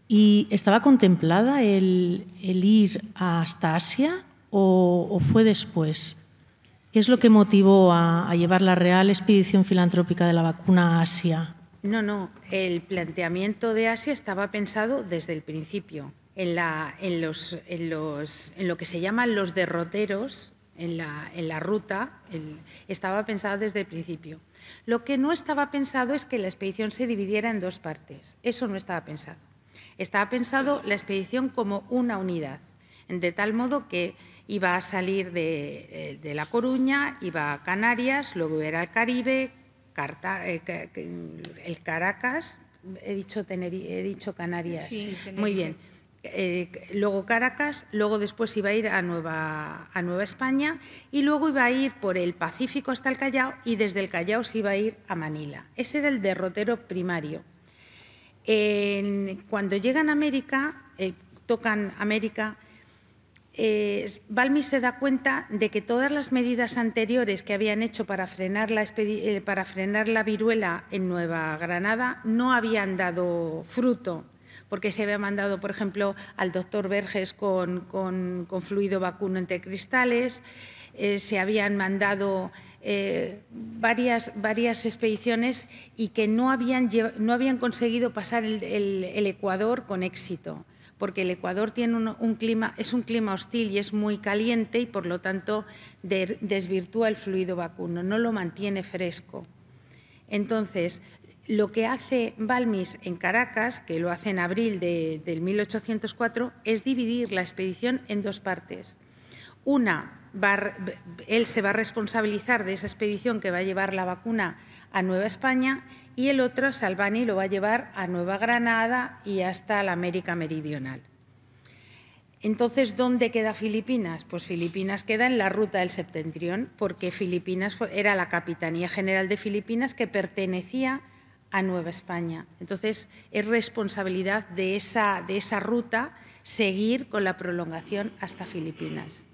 ¿Y estaba contemplada el, ir hasta Asia o, fue después? ¿Qué es lo que motivó a, llevar la Real Expedición Filantrópica de la Vacuna a Asia? No, no. El planteamiento de Asia estaba pensado desde el principio. En, los, en lo que se llaman los derroteros en la, ruta estaba pensado desde el principio. Lo que no estaba pensado es que la expedición se dividiera en dos partes. Eso no estaba pensado. Estaba pensado la expedición como una unidad, de tal modo que iba a salir de, La Coruña, iba a Canarias, luego era al Caribe, eh, el Caracas, he dicho, he dicho Canarias. Muy bien eh, luego Caracas, luego después iba a ir a Nueva, a Nueva España y luego iba a ir por el Pacífico hasta el Callao y desde el Callao se iba a ir a Manila. Ese era el derrotero primario. cuando llegan a América, eh, tocan América, eh, se da cuenta de que todas las medidas anteriores que habían hecho para frenar, la, para frenar la viruela en Nueva Granada no habían dado fruto porque se había mandado, por ejemplo, al doctor Verges con, fluido vacuno entre cristales, eh, se habían mandado eh, varias, expediciones y que no habían conseguido pasar el, Ecuador con éxito porque el Ecuador tiene un, clima, es un clima hostil y es muy caliente y por lo tanto desvirtúa el fluido vacuno, no lo mantiene fresco. Entonces, lo que hace Balmis en Caracas, que lo hace en abril de, del 1804, es dividir la expedición en dos partes. Una, él se va a responsabilizar de esa expedición que va a llevar la vacuna a Nueva España y el otro, Salvani, lo va a llevar a Nueva Granada y hasta la América Meridional. Entonces, ¿dónde queda Filipinas? Pues Filipinas queda en la ruta del septentrión, porque Filipinas era la Capitanía General de Filipinas que pertenecía a Nueva España. Entonces, es responsabilidad de esa, de esa ruta seguir con la prolongación hasta Filipinas.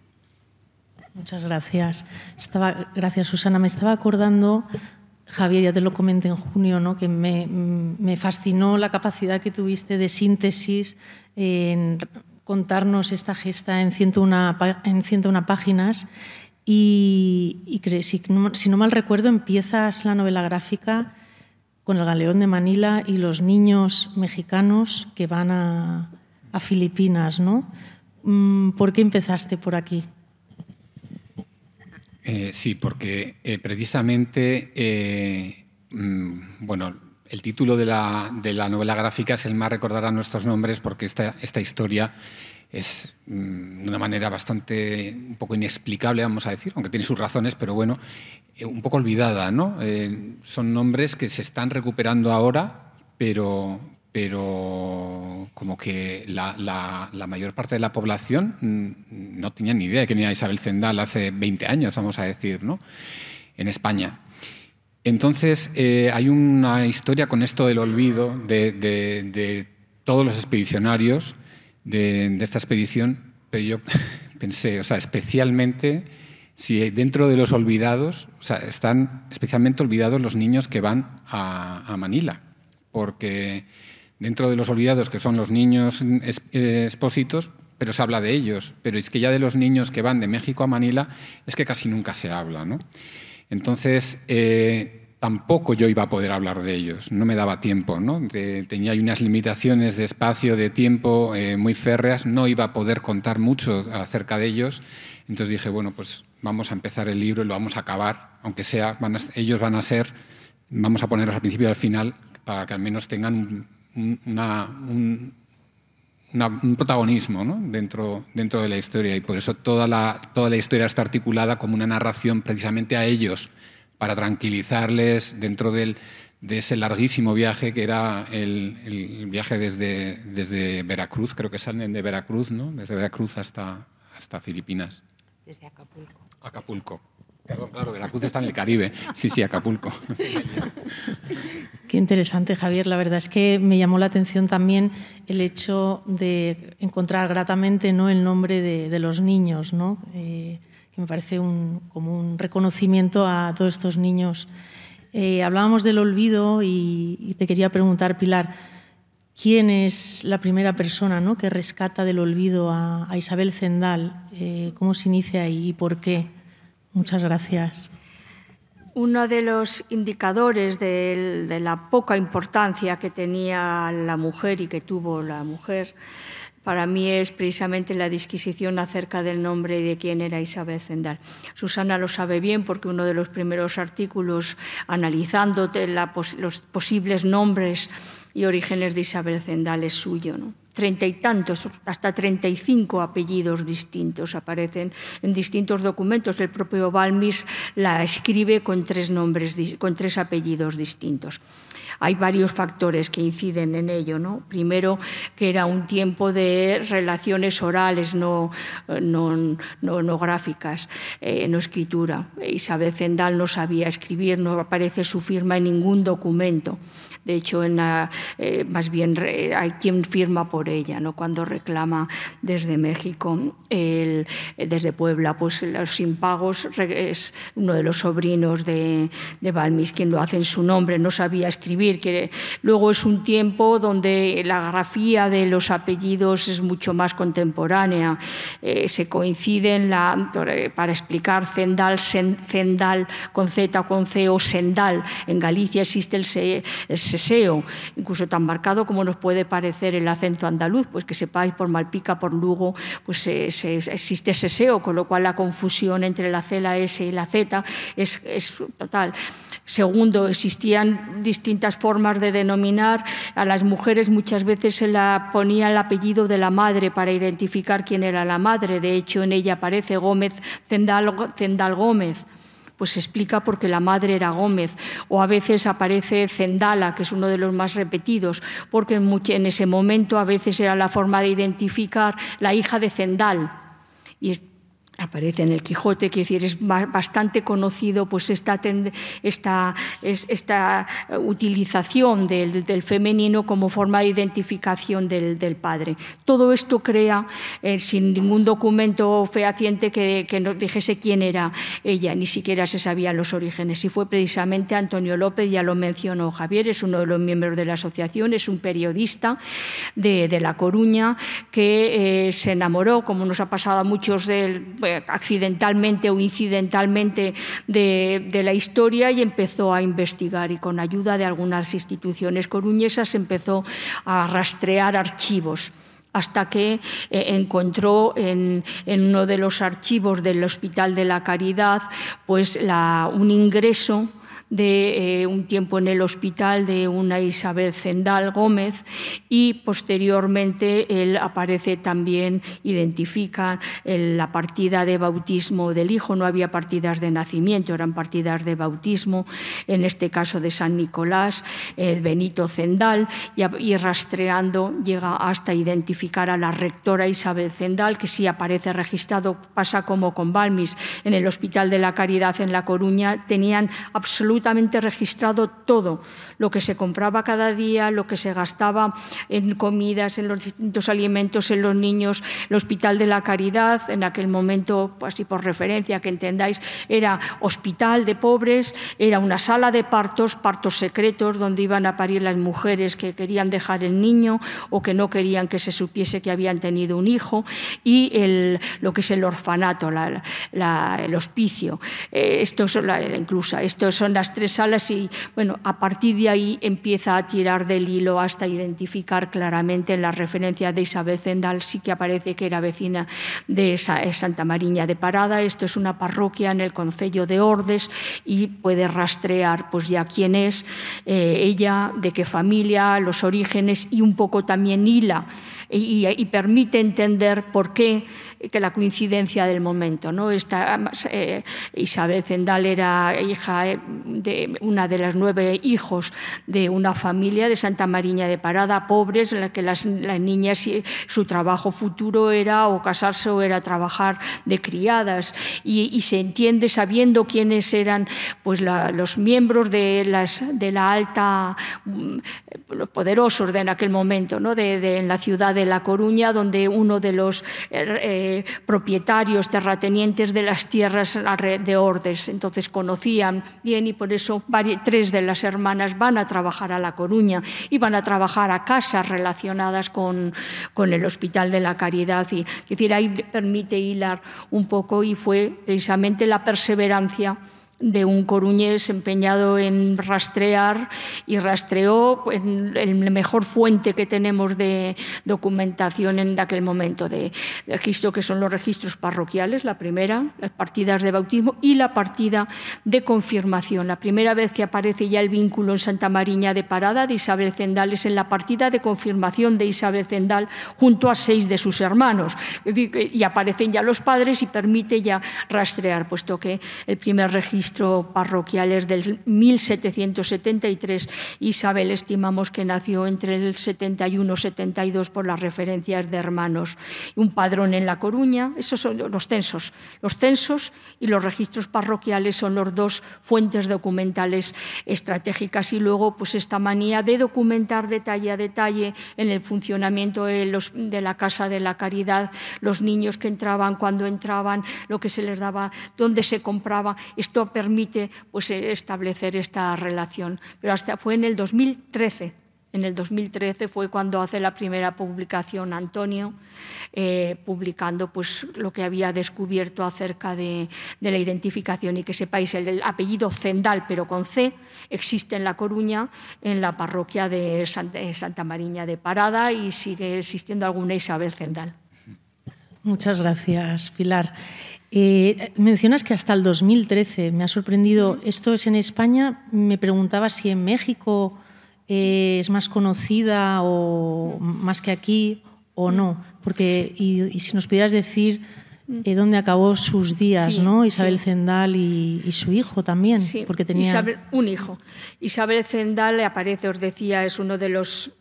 Muchas gracias. Gracias, Susana. Me estaba acordando, Javier, ya te lo comenté en junio, ¿no? que me, fascinó la capacidad que tuviste de síntesis en contarnos esta gesta en 101, en 101 páginas. Y, si, no mal recuerdo, empiezas la novela gráfica con el galeón de Manila y los niños mexicanos que van a, Filipinas, ¿no? Mm, ¿Por qué empezaste por aquí? Eh, sí, porque eh, precisamente, eh, mm, bueno, el título de la, de la, novela gráfica es el más recordar a nuestros nombres porque esta, esta historia es mm, de una manera bastante un poco inexplicable, vamos a decir, aunque tiene sus razones, pero bueno, eh, un poco olvidada, ¿no? Son nombres que se están recuperando ahora, pero, pero como que la, la, mayor parte de la población mm, no tenía ni idea de quién era Isabel Zendal hace 20 años, vamos a decir, ¿no? En España. Entonces, eh, hay una historia con esto del olvido de, de, todos los expedicionarios de, esta expedición, pero yo pensé, o sea, especialmente si dentro de los olvidados, o sea, están especialmente olvidados los niños que van a, Manila, porque dentro de los olvidados, que son los niños expósitos, pero se habla de ellos, pero es que ya de los niños que van de México a Manila es que casi nunca se habla. ¿no? Entonces, eh, tampoco yo iba a poder hablar de ellos, no me daba tiempo, ¿no? tenía unas limitaciones de espacio, de tiempo eh, muy férreas, no iba a poder contar mucho acerca de ellos, entonces dije, bueno, pues vamos a empezar el libro y lo vamos a acabar, aunque sea, ellos van a ser, vamos a ponerlos al principio y al final, para que al menos tengan un, protagonismo dentro, dentro de la historia y por eso toda la, toda la historia está articulada como una narración precisamente a ellos, para tranquilizarles dentro del, de ese larguísimo viaje que era el, viaje desde, desde Veracruz, creo que salen de Veracruz, ¿no? desde Veracruz hasta, hasta Filipinas. Desde Acapulco. Acapulco. Claro, Veracruz está en el Caribe. Sí, sí, Acapulco. Qué interesante, Javier. La verdad es que me llamó la atención también el hecho de encontrar gratamente ¿no? el nombre de, los niños, ¿no? Eh, que me parece un, como un reconocimiento a todos estos niños. Eh, hablábamos del olvido y, te quería preguntar, Pilar, ¿quién es la primera persona ¿no? que rescata del olvido a, Isabel Zendal? Eh, ¿Cómo se inicia y por qué? Muchas gracias. Uno de los indicadores de, la poca importancia que tenía la mujer y que tuvo la mujer para mí es precisamente la disquisición acerca del nombre de quién era Isabel Zendal. Susana lo sabe bien porque uno de los primeros artículos analizando los posibles nombres y orígenes de Isabel Zendal es suyo. ¿no? Treinta y tantos, hasta treinta y cinco apellidos distintos aparecen en distintos documentos. El propio Balmis la escribe con tres nombres, con tres apellidos distintos. Hay varios factores que inciden en ello. ¿no? Primero, que era un tiempo de relaciones orales, no, no, no, gráficas, eh, no escritura. Isabel Zendal no sabía escribir, no aparece su firma en ningún documento. De hecho, en eh, más bien hay quien firma por ella, ¿no? cuando reclama desde México, el, desde Puebla, pues los impagos es uno de los sobrinos de, de Balmis quien lo hace en su nombre, no sabía escribir. Que luego es un tiempo donde la grafía de los apellidos es mucho más contemporánea. Eh, se coinciden la, para explicar Zendal, Zendal con Z, con C o Sendal. En Galicia existe el, el seseo, incluso tan marcado como nos puede parecer el acento andaluz, pues que sepáis por Malpica, por Lugo, pues existe seseo, con lo cual la confusión entre la C, la S y la Z es, total. Segundo, existían distintas formas de denominar a las mujeres. Muchas veces se la ponía el apellido de la madre para identificar quién era la madre. De hecho, en ella aparece Gómez, Zendal Gómez pues se explica porque la madre era Gómez, o a veces aparece Zendala, que es uno de los más repetidos, porque en ese momento a veces era la forma de identificar la hija de Zendal. Aparece en el Quijote, que decir, es bastante conocido pues esta, esta, esta utilización del, del, femenino como forma de identificación del, del padre. Todo esto crea, eh, sin ningún documento fehaciente que, que nos dijese quién era ella, ni siquiera se sabían los orígenes. Y fue precisamente Antonio López, ya lo mencionó Javier, es uno de los miembros de la asociación, es un periodista de, de La Coruña que eh, se enamoró, como nos ha pasado a muchos del accidentalmente o incidentalmente de, la historia y empezó a investigar y con ayuda de algunas instituciones coruñesas empezó a rastrear archivos hasta que eh, encontró en, uno de los archivos del Hospital de la Caridad pues un ingreso de eh, un tiempo en el hospital de una Isabel Zendal Gómez y posteriormente él aparece también, identifica la partida de bautismo del hijo, no había partidas de nacimiento, eran partidas de bautismo, en este caso de San Nicolás, eh, Benito Zendal, y, rastreando llega hasta identificar a la rectora Isabel Zendal, que sí aparece registrado, pasa como con Balmis, en el Hospital de la Caridad en La Coruña, tenían absolutamente registrado todo, lo que se compraba cada día, lo que se gastaba en comidas, en los distintos alimentos, en los niños, el Hospital de la Caridad, en aquel momento, así por referencia, que entendáis, era hospital de pobres, era una sala de partos, partos secretos, donde iban a parir las mujeres que querían dejar el niño o que no querían que se supiese que habían tenido un hijo, y el, lo que es el orfanato, el hospicio. Eh, esto la, estos son las tres salas y bueno, a partir de ahí empieza a tirar del hilo hasta identificar claramente la referencia de Isabel Zendal, sí que aparece que era vecina de Santa Mariña de Parada. Esto es una parroquia en el Concello de Ordes y puede rastrear pues ya quién es eh, ella, de qué familia, los orígenes y un poco también hila y, permite entender por qué que la coincidencia del momento. ¿no? Esta, eh, Isabel Zendal era hija eh, de una de las nueve hijos de una familia de Santa Mariña de Parada, pobres, en la que las, niñas su trabajo futuro era o casarse o era trabajar de criadas. Y, se entiende sabiendo quiénes eran pues, los miembros de, las, de la alta, mm, los poderosos de en aquel momento, ¿no? de, en la ciudad de La Coruña, donde uno de los... Eh, propietarios, terratenientes de las tierras de Ordes. Entonces conocían bien y por eso tres de las hermanas van a trabajar a La Coruña y van a trabajar a casas relacionadas con, con el Hospital de la Caridad. Y, decir, ahí permite hilar un poco y fue precisamente la perseverancia de un coruñés empeñado en rastrear y rastreó en el mejor fuente que tenemos de documentación en aquel momento de, registro, que son los registros parroquiales, la primera, las partidas de bautismo y la partida de confirmación. La primera vez que aparece ya el vínculo en Santa Mariña de Parada de Isabel Zendal es en la partida de confirmación de Isabel Zendal junto a seis de sus hermanos. y aparecen ya los padres y permite ya rastrear, puesto que el primer registro parroquiales del 1773. Isabel estimamos que nació entre el 71 y 72 por las referencias de hermanos. Un padrón en La Coruña, esos son los censos. Los censos y los registros parroquiales son los dos fuentes documentales estratégicas y luego pues esta manía de documentar detalle a detalle en el funcionamiento de, los, de la Casa de la Caridad, los niños que entraban, cuando entraban, lo que se les daba, dónde se compraba. Esto permite pues, eh, establecer esta relación. Pero hasta fue en el 2013. En el 2013 fue cuando hace la primera publicación Antonio, eh, publicando pues, lo que había descubierto acerca de, la identificación y que sepáis, el, apellido Zendal, pero con C, existe en La Coruña, en la parroquia de Santa, Santa Mariña de Parada y sigue existiendo alguna Isabel Zendal. Muchas gracias, Pilar. Eh, mencionas que hasta el 2013, me ha sorprendido, esto es en España, me preguntaba si en México eh, es más conocida o más que aquí o no, porque y, si nos pudieras decir eh, dónde acabó sus días, ¿no? Isabel Zendal y, su hijo también, porque tenía un hijo. Isabel Zendal aparece, os decía, es uno de los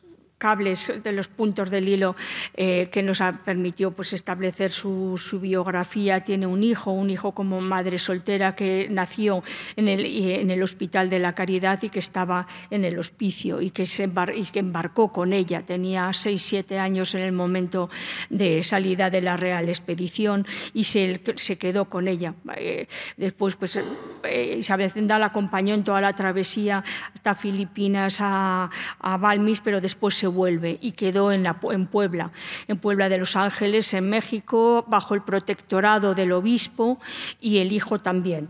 cables de los puntos del hilo eh, que nos ha permitido pues, establecer su, biografía. Tiene un hijo, un hijo como madre soltera que nació en el, en el Hospital de la Caridad y que estaba en el hospicio y que, se y que embarcó con ella. Tenía seis, siete años en el momento de salida de la Real Expedición y se, se quedó con ella. Eh, después, pues, eh, Isabel Zendal acompañó en toda la travesía hasta Filipinas, a, a Balmis, pero después se vuelve y quedó en, en Puebla, en Puebla de Los Ángeles, en México, bajo el protectorado del obispo y el hijo también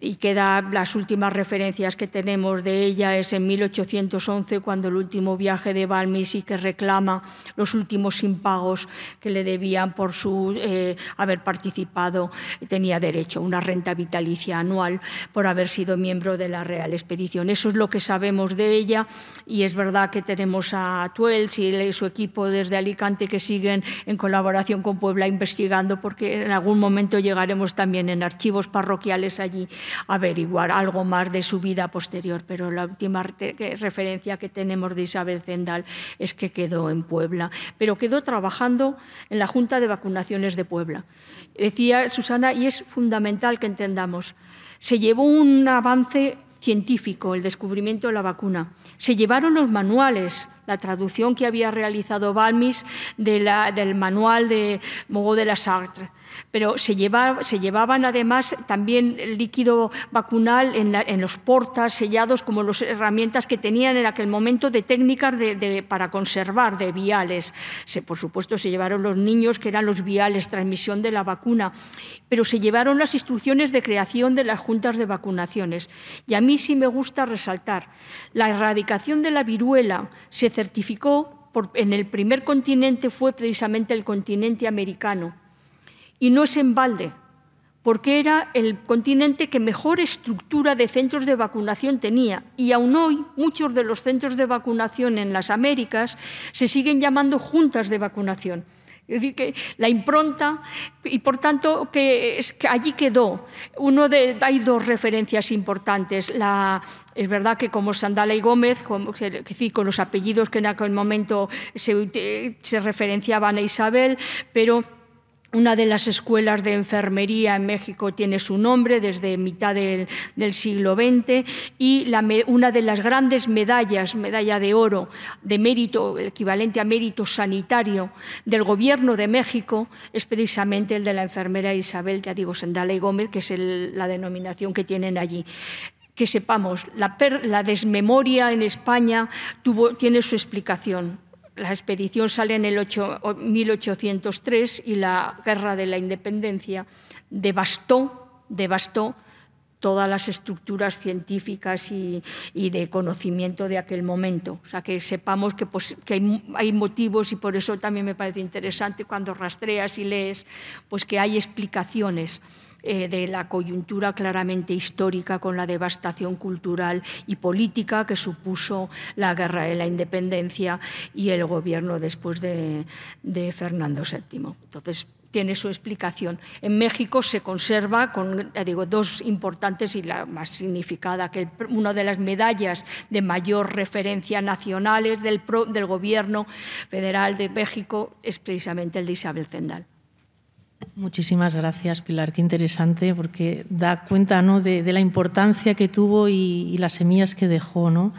y queda las últimas referencias que tenemos de ella es en 1811 cuando el último viaje de Balmis y que reclama los últimos impagos que le debían por su eh, haber participado. Tenía derecho a una renta vitalicia anual por haber sido miembro de la Real Expedición. Eso es lo que sabemos de ella y es verdad que tenemos a Tuels y su equipo desde Alicante que siguen en colaboración con Puebla investigando porque en algún momento llegaremos también en archivos parroquiales allí averiguar algo más de su vida posterior, pero la última referencia que tenemos de Isabel Zendal es que quedó en Puebla, pero quedó trabajando en la Junta de Vacunaciones de Puebla. Decía Susana, y es fundamental que entendamos, se llevó un avance científico, el descubrimiento de la vacuna. Se llevaron los manuales, la traducción que había realizado Balmis del manual de Mogo de la Sartre pero se, llevaban además también líquido vacunal en, los portas sellados como las herramientas que tenían en aquel momento de técnicas para conservar de viales. Por supuesto se llevaron los niños que eran los viales, transmisión de la vacuna, pero se llevaron las instrucciones de creación de las juntas de vacunaciones. Y a mí sí me gusta resaltar, la erradicación de la viruela se certificó en el primer continente fue precisamente el continente americano y no es en balde, porque era el continente que mejor estructura de centros de vacunación tenía. Y aún hoy muchos de los centros de vacunación en las Américas se siguen llamando juntas de vacunación. Es decir, que la impronta, y por tanto que, es que allí quedó. Uno de, hay dos referencias importantes. La, es verdad que como Sandala y Gómez, con, con los apellidos que en aquel momento se, se referenciaban a Isabel, pero una de las escuelas de enfermería en México tiene su nombre desde mitad del, siglo XX y una de las grandes medallas, medalla de oro de mérito, el equivalente a mérito sanitario del Gobierno de México, es precisamente el de la enfermera Isabel, ya digo, Gómez, que es la denominación que tienen allí. Que sepamos, la, la desmemoria en España tiene su explicación la expedición sale en el 1803 y la guerra de la independencia devastó, devastó todas las estructuras científicas y, de conocimiento de aquel momento. O sea, que sepamos que, pues, hay, hay, motivos y por eso también me parece interesante cuando rastreas y lees, pues que hay explicaciones eh, de la coyuntura claramente histórica con la devastación cultural y política que supuso la guerra de la independencia y el gobierno después de, Fernando VII. Entonces, tiene su explicación. En México se conserva con digo, dos importantes y la más significada, que una de las medallas de mayor referencia nacionales del, del gobierno federal de México es precisamente el de Isabel Zendal. Muchísimas gracias, Pilar. Qué interesante, porque da cuenta ¿no? de, la importancia que tuvo y, las semillas que dejó. ¿no?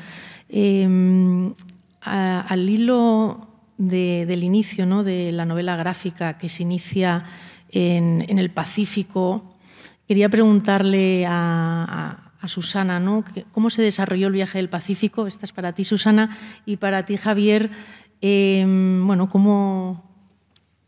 Em, al hilo del inicio ¿no? de la novela gráfica que se inicia en, el Pacífico, quería preguntarle a, Susana ¿no? cómo se desarrolló el viaje del Pacífico. Esta es para ti, Susana, y para ti, Javier. Em, bueno, cómo,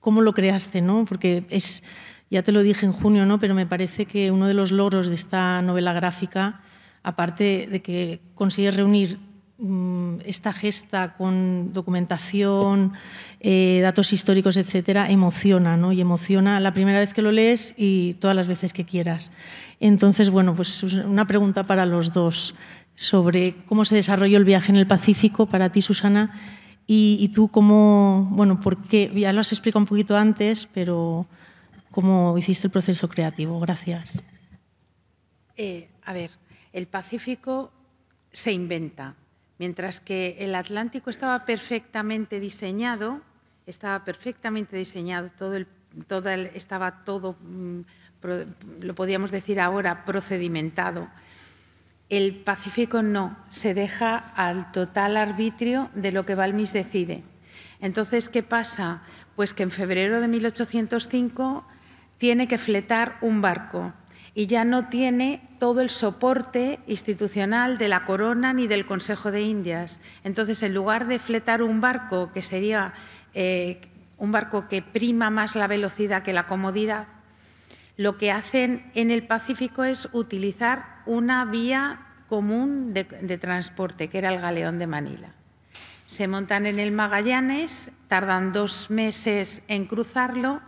cómo lo creaste, ¿no? Porque es, ya te lo dije en junio, ¿no? Pero me parece que uno de los logros de esta novela gráfica, aparte de que consigues reunir mm, esta gesta con documentación, eh, datos históricos, etcétera, emociona, ¿no? Y emociona la primera vez que lo lees y todas las veces que quieras. Entonces, bueno, pues una pregunta para los dos sobre cómo se desarrolló el viaje en el Pacífico para ti, Susana, y, tú cómo, bueno, porque ya lo has explicado un poquito antes, pero cómo hiciste el proceso creativo. Gracias. Eh, a ver, el Pacífico se inventa, mientras que el Atlántico estaba perfectamente diseñado, estaba perfectamente diseñado, todo el, todo estaba todo, mm, lo podíamos decir ahora, procedimentado. El Pacífico no, se deja al total arbitrio de lo que Balmis decide. Entonces, ¿qué pasa? Pues que en febrero de 1805 tiene que fletar un barco y ya no tiene todo el soporte institucional de la corona ni del Consejo de Indias. Entonces, en lugar de fletar un barco, que sería eh, un barco que prima más la velocidad que la comodidad, lo que hacen en el Pacífico es utilizar una vía común de, transporte, que era el galeón de Manila. Se montan en el Magallanes, tardan dos meses en cruzarlo.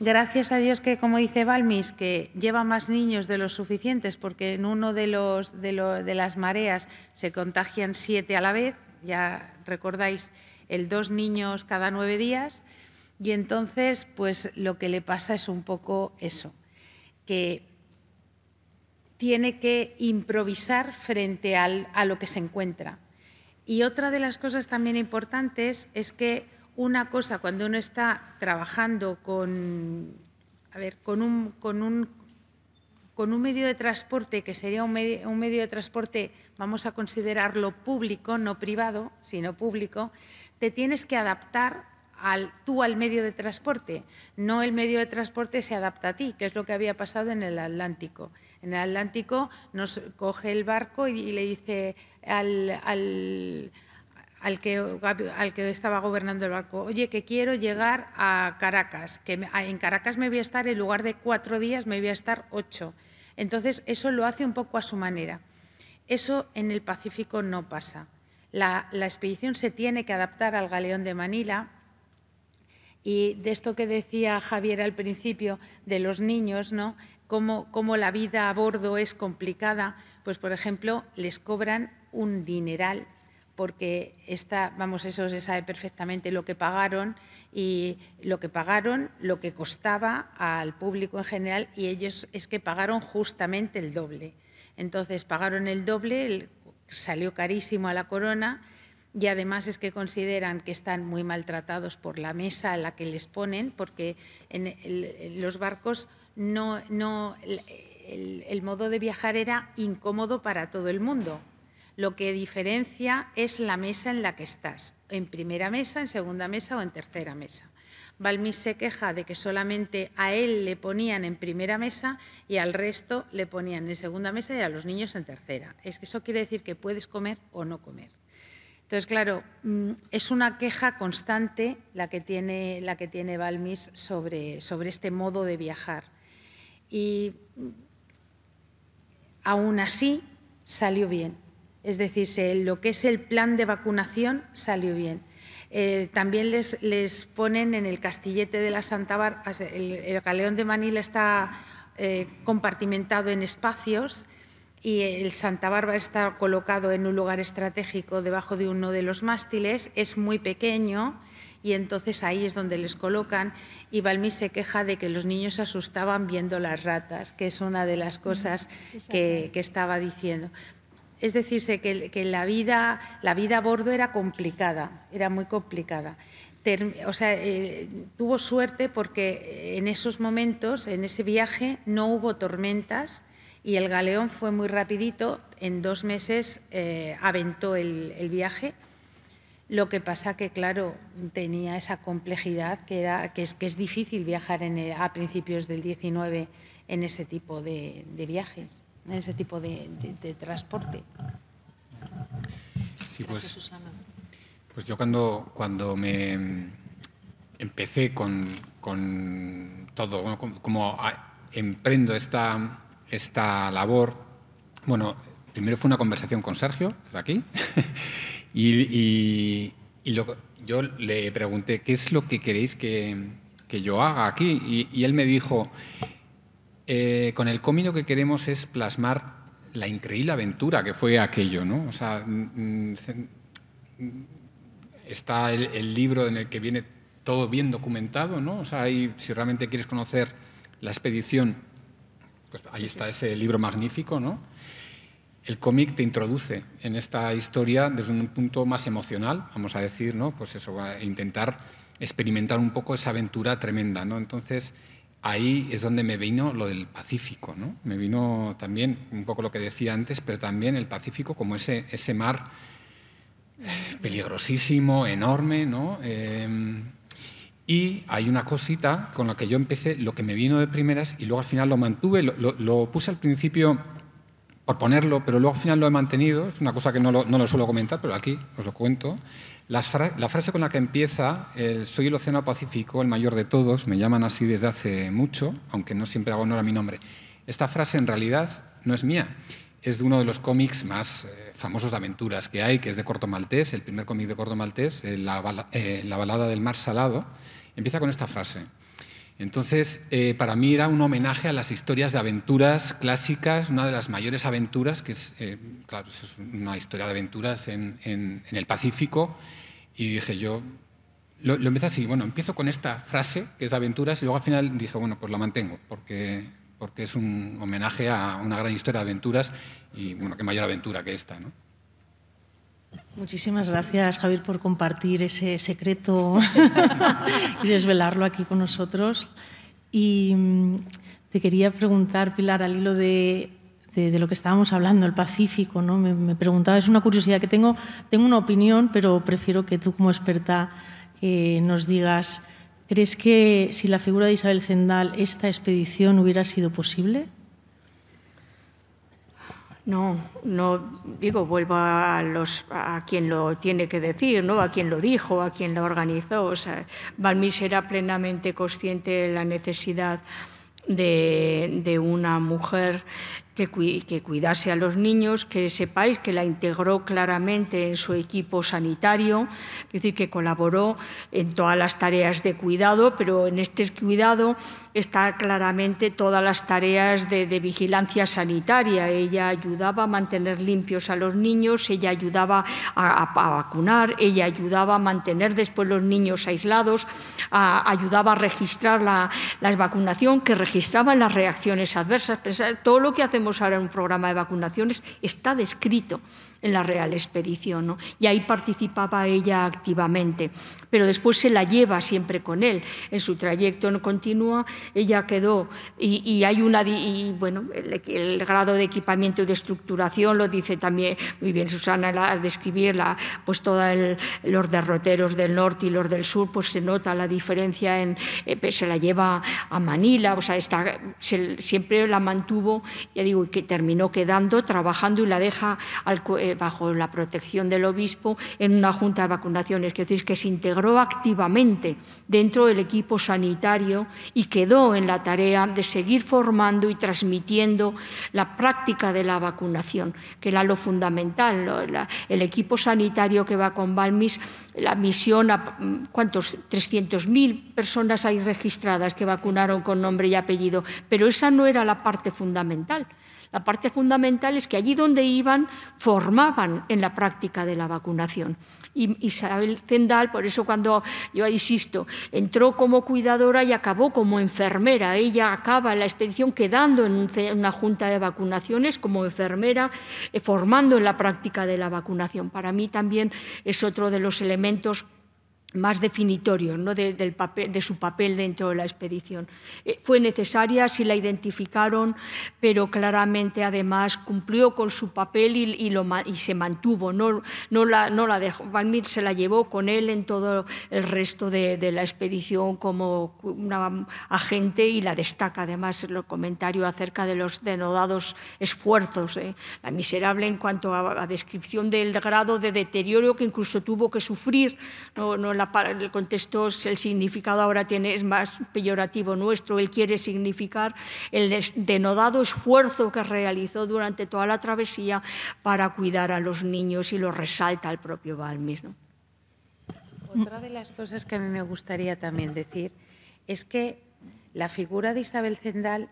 Gracias a Dios que, como dice Balmis, que lleva más niños de los suficientes, porque en uno de, los, de, de las mareas se contagian siete a la vez, ya recordáis, el dos niños cada nueve días, y entonces pues lo que le pasa es un poco eso, que tiene que improvisar frente a lo que se encuentra. Y otra de las cosas también importantes es que una cosa, cuando uno está trabajando con, a ver, con, un, con, un, con un medio de transporte que sería un un medio de transporte, vamos a considerarlo público, no privado, sino público, te tienes que adaptar tú al medio de transporte, no el medio de transporte se adapta a ti, que es lo que había pasado en el Atlántico. En el Atlántico nos coge el barco y, le dice al, que, estaba gobernando el barco, oye, que quiero llegar a Caracas, que en Caracas me voy a estar, en lugar de cuatro días, me voy a estar ocho. Entonces, eso lo hace un poco a su manera. Eso en el Pacífico no pasa. La expedición se tiene que adaptar al galeón de Manila, y de esto que decía Javier al principio de los niños, ¿no? Cómo, cómo, la vida a bordo es complicada, pues por ejemplo les cobran un dineral porque está, vamos, eso se sabe perfectamente lo que pagaron y lo que pagaron, lo que costaba al público en general y ellos es que pagaron justamente el doble. Entonces pagaron el doble, salió carísimo a la corona y además es que consideran que están muy maltratados por la mesa a la que les ponen, porque en, los barcos no, el, modo de viajar era incómodo para todo el mundo. Lo que diferencia es la mesa en la que estás, en primera mesa, en segunda mesa o en tercera mesa. Balmis se queja de que solamente a él le ponían en primera mesa y al resto le ponían en segunda mesa y a los niños en tercera. Es que eso quiere decir que puedes comer o no comer. Entonces, claro, mm, es una queja constante la que tiene, la que tiene Balmis sobre, sobre este modo de viajar. Y mm, aún así salió bien. Es decir, lo que es el plan de vacunación salió bien. Eh, también les, les, ponen en el castillete de la Santa Bárbara, el, el galeón de Manila está eh, compartimentado en espacios y el Santa Bárbara está colocado en un lugar estratégico debajo de uno de los mástiles, es muy pequeño y entonces ahí es donde les colocan y Balmí se queja de que los niños se asustaban viendo las ratas, que es una de las cosas que, estaba diciendo. Es decirse que, la, vida, la vida a bordo era complicada, era muy complicada. o sea, eh, tuvo suerte porque en esos momentos, en ese viaje, no hubo tormentas, y el galeón fue muy rapidito, en dos meses eh, aventó el, viaje. Lo que pasa que, claro, tenía esa complejidad que, era, que, es, que es difícil viajar en a principios del 19 en ese tipo de, viajes, en ese tipo de, transporte. Sí, pues, pues yo cuando, cuando me empecé con, con todo, como emprendo esta esta labor, bueno, primero fue una conversación con Sergio, de aquí, y, yo le pregunté, ¿qué es lo que queréis que, yo haga aquí? Y, él me dijo, eh, con el cómic lo que queremos es plasmar la increíble aventura que fue aquello, ¿no? O sea, mm, mm, está el, el, libro en el que viene todo bien documentado, ¿no? O sea, ahí, si realmente quieres conocer la expedición, pues ahí está ese libro magnífico, ¿no? El cómic te introduce en esta historia desde un punto más emocional, vamos a decir, ¿no? Pues eso, a intentar experimentar un poco esa aventura tremenda, ¿no? Entonces, ahí es donde me vino lo del Pacífico, ¿no? Me vino también un poco lo que decía antes, pero también el Pacífico como ese, ese mar eh, peligrosísimo, enorme, ¿no? Eh, y hay una cosita con la que yo empecé, lo que me vino de primeras, y luego al final lo mantuve, lo, puse al principio por ponerlo, pero luego al final lo he mantenido, es una cosa que no lo, no lo suelo comentar, pero aquí os lo cuento. La, frase con la que empieza, soy el Océano Pacífico, el mayor de todos, me llaman así desde hace mucho, aunque no siempre hago honor a mi nombre. Esta frase en realidad no es mía, es de uno de los cómics más eh, famosos de aventuras que hay, que es de Corto Maltés, el primer cómic de Corto Maltés, eh, la, eh, la balada del mar salado Empieza con esta frase. Entonces, eh, para mí era un homenaje a las historias de aventuras clásicas, una de las mayores aventuras, que es, eh, claro, es una historia de aventuras en, el Pacífico. Y dije yo, lo, lo, empecé así, bueno, empiezo con esta frase, que es de aventuras, y luego al final dije, bueno, pues la mantengo, porque, porque es un homenaje a una gran historia de aventuras, y bueno, qué mayor aventura que esta, ¿no? Muchísimas gracias, Javier, por compartir ese secreto y desvelarlo aquí con nosotros. Y mm, te quería preguntar, Pilar, al hilo de, lo que estábamos hablando, el Pacífico, ¿no? Me, preguntaba, es una curiosidad que tengo, tengo una opinión, pero prefiero que tú como experta eh, nos digas, ¿crees que si la figura de Isabel Zendal esta expedición hubiera sido posible? No, no digo, vuelvo a, los, a quien lo tiene que decir, ¿no? a quien lo dijo, a quien lo organizó. O sea, Balmis era plenamente consciente de la necesidad de, de una mujer que, que, cuidase a los niños, que sepáis que la integró claramente en su equipo sanitario, es decir, que colaboró en todas las tareas de cuidado, pero en este cuidado está claramente todas las tareas de, vigilancia sanitaria. Ella ayudaba a mantener limpios a los niños, ella ayudaba a, vacunar, ella ayudaba a mantener después los niños aislados, ayudaba a registrar la, la, vacunación, que registraba las reacciones adversas. Todo lo que hacemos ahora en un programa de vacunaciones está descrito en la Real Expedición. ¿no? Y ahí participaba ella activamente, pero después se la lleva siempre con él. En su trayecto no continúa, ella quedó, y, hay una, y, bueno, el, grado de equipamiento y de estructuración lo dice también muy bien Susana al describirla, pues todos los derroteros del norte y los del sur, pues se nota la diferencia, en, eh, se la lleva a Manila, o sea, está, siempre la mantuvo, ya digo, que terminó quedando, trabajando y la deja eh, bajo la protección del obispo en una junta de vacunaciones, es decir, que se integró activamente dentro del equipo sanitario y quedó en la tarea de seguir formando y transmitiendo la práctica de la vacunación, que era lo fundamental. El equipo sanitario que va con Balmis, la misión, a, ¿cuántos? 300.000 personas hay registradas que vacunaron con nombre y apellido, pero esa no era la parte fundamental. La parte fundamental es que allí donde iban formaban en la práctica de la vacunación. Y Isabel Zendal, por eso cuando yo insisto, entró como cuidadora y acabó como enfermera. Ella acaba la expedición quedando en una junta de vacunaciones como enfermera, eh, formando en la práctica de la vacunación. Para mí también es otro de los elementos más definitorios ¿no? de, del papel, de, su papel dentro de la expedición. Eh, fue necesaria, sí la identificaron, pero claramente además cumplió con su papel y, y, lo, y se mantuvo, no, no, la, no la dejó. Valmir se la llevó con él en todo el resto de, de, la expedición como una agente y la destaca además el comentario acerca de los denodados esfuerzos. ¿eh? La miserable en cuanto a, a, descripción del grado de deterioro que incluso tuvo que sufrir, no, no la, el contexto, el significado ahora tiene, es más peyorativo nuestro, él quiere significar el denodado esfuerzo que realizó durante toda la travesía para cuidar a los niños y lo resalta el propio Balmis. Otra de las cosas que a mí me gustaría también decir es que la figura de Isabel Zendal,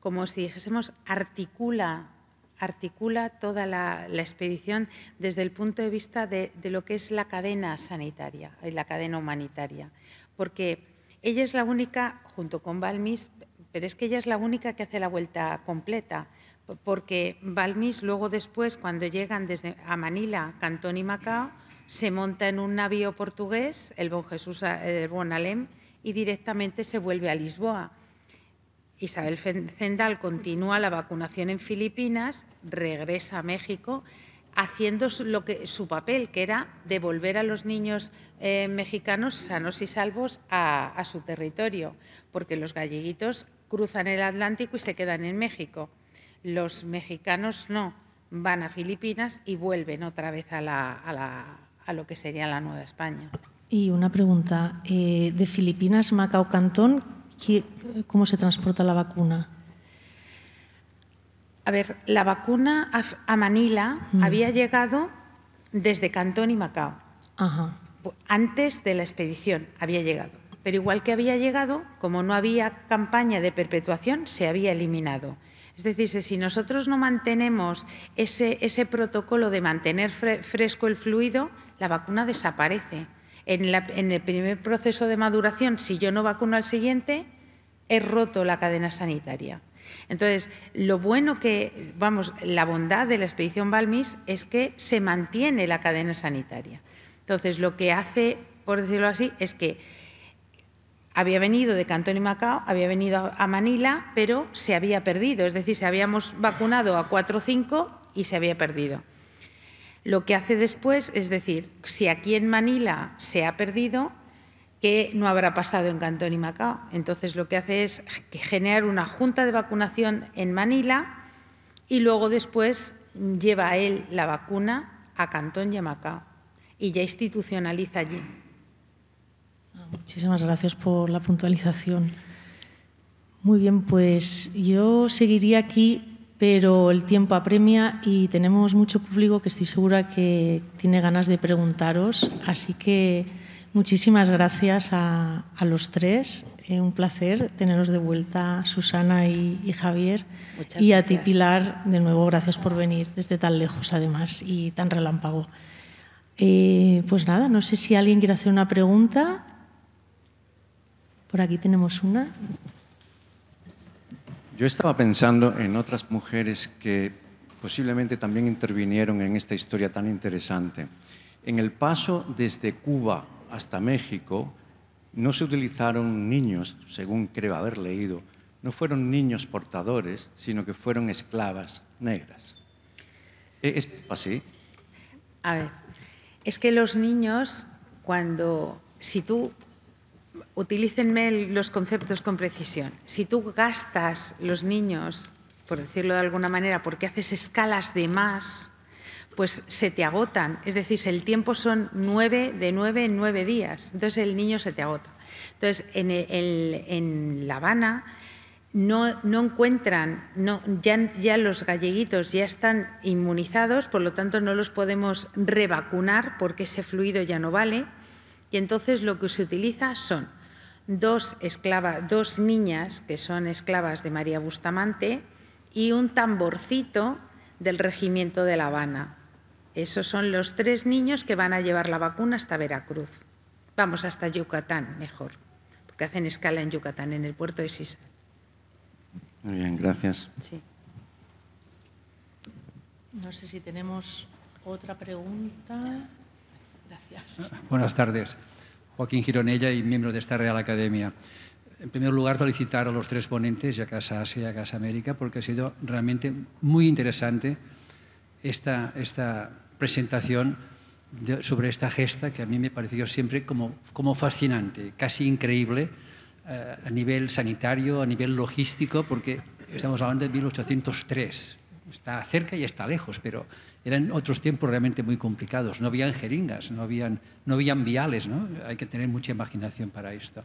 como si dijésemos, articula articula toda la, expedición desde el punto de vista de, lo que es la cadena sanitaria y la cadena humanitaria, porque ella es la única, junto con Balmis, pero es que ella es la única que hace la vuelta completa, porque Balmis luego después, cuando llegan desde a Manila, Cantón y Macao, se monta en un navío portugués, el Bon Jesús el Bon Alem, y directamente se vuelve a Lisboa. Isabel Zendal continúa la vacunación en Filipinas, regresa a México, haciendo lo que, su papel, que era devolver a los niños eh, mexicanos sanos y salvos a, su territorio, porque los galleguitos cruzan el Atlántico y se quedan en México. Los mexicanos no, van a Filipinas y vuelven otra vez a lo que sería la Nueva España. Y una pregunta, eh, de Filipinas, Macao, Cantón, ¿Cómo se transporta la vacuna? A ver, la vacuna a Manila mm. había llegado desde Cantón y Macao. Ajá. Antes de la expedición había llegado. Pero igual que había llegado, como no había campaña de perpetuación, se había eliminado. Es decir, si nosotros no mantenemos ese, ese protocolo de mantener fresco el fluido, la vacuna desaparece. En, la, en, el primer proceso de maduración, si yo no vacuno al siguiente, he roto la cadena sanitaria. Entonces, lo bueno que, vamos, la bondad de la expedición Balmis es que se mantiene la cadena sanitaria. Entonces, lo que hace, por decirlo así, es que había venido de Cantón y Macao, había venido a Manila, pero se había perdido, es decir, se habíamos vacunado a 4 o 5 y se había perdido. Lo que hace después es decir, si aquí en Manila se ha perdido, ¿qué no habrá pasado en Cantón y Macao? Entonces lo que hace es generar una junta de vacunación en Manila y luego después lleva a él la vacuna a Cantón y Macao y ya institucionaliza allí. Ah, muchísimas gracias por la puntualización. Muy bien, pues yo seguiría aquí, pero el tiempo apremia y tenemos mucho público que estoy segura que tiene ganas de preguntaros, así que muchísimas gracias a, los tres. Eh, un placer teneros de vuelta, Susana y, Javier. y a ti, Pilar, de nuevo, gracias por venir desde tan lejos, además, y tan relámpago. Eh, pues nada, no sé si alguien quiere hacer una pregunta. Por aquí tenemos una. Yo estaba pensando en otras mujeres que posiblemente también intervinieron en esta historia tan interesante. En el paso desde Cuba hasta México no se utilizaron niños, según creo haber leído, no fueron niños portadores, sino que fueron esclavas negras. ¿Es así? A ver, es que los niños, cuando, si tú, utilícenme los conceptos con precisión, si tú gastas los niños, por decirlo de alguna manera, porque haces escalas de más, pues se te agotan. Es decir, el tiempo son nueve, de nueve en nueve días. Entonces el niño se te agota. Entonces, en, en La Habana no, encuentran, no, ya, ya, los galleguitos ya están inmunizados, por lo tanto no los podemos revacunar porque ese fluido ya no vale. Y entonces lo que se utiliza son dos esclavas, dos niñas que son esclavas de María Bustamante y un tamborcito del regimiento de La Habana. Esos son los tres niños que van a llevar la vacuna hasta Veracruz. Vamos hasta Yucatán, mejor, porque hacen escala en Yucatán, en el puerto de Sisa. Muy bien, gracias. Sí. No sé si tenemos otra pregunta. Gracias. Buenas tardes. Joaquín Gironella y miembro de esta Real Academia. En primer lugar, felicitar a los tres ponentes, ya Casa Asia Casa América, porque ha sido realmente muy interesante esta, esta presentación sobre esta gesta que a mí me pareció siempre como, como fascinante, casi increíble eh, a nivel sanitario, a nivel logístico, porque estamos hablando de 1803. Está cerca y está lejos, pero eran otros tiempos realmente muy complicados. No habían jeringas, no habían, no habían viales, ¿no? Hay que tener mucha imaginación para esto.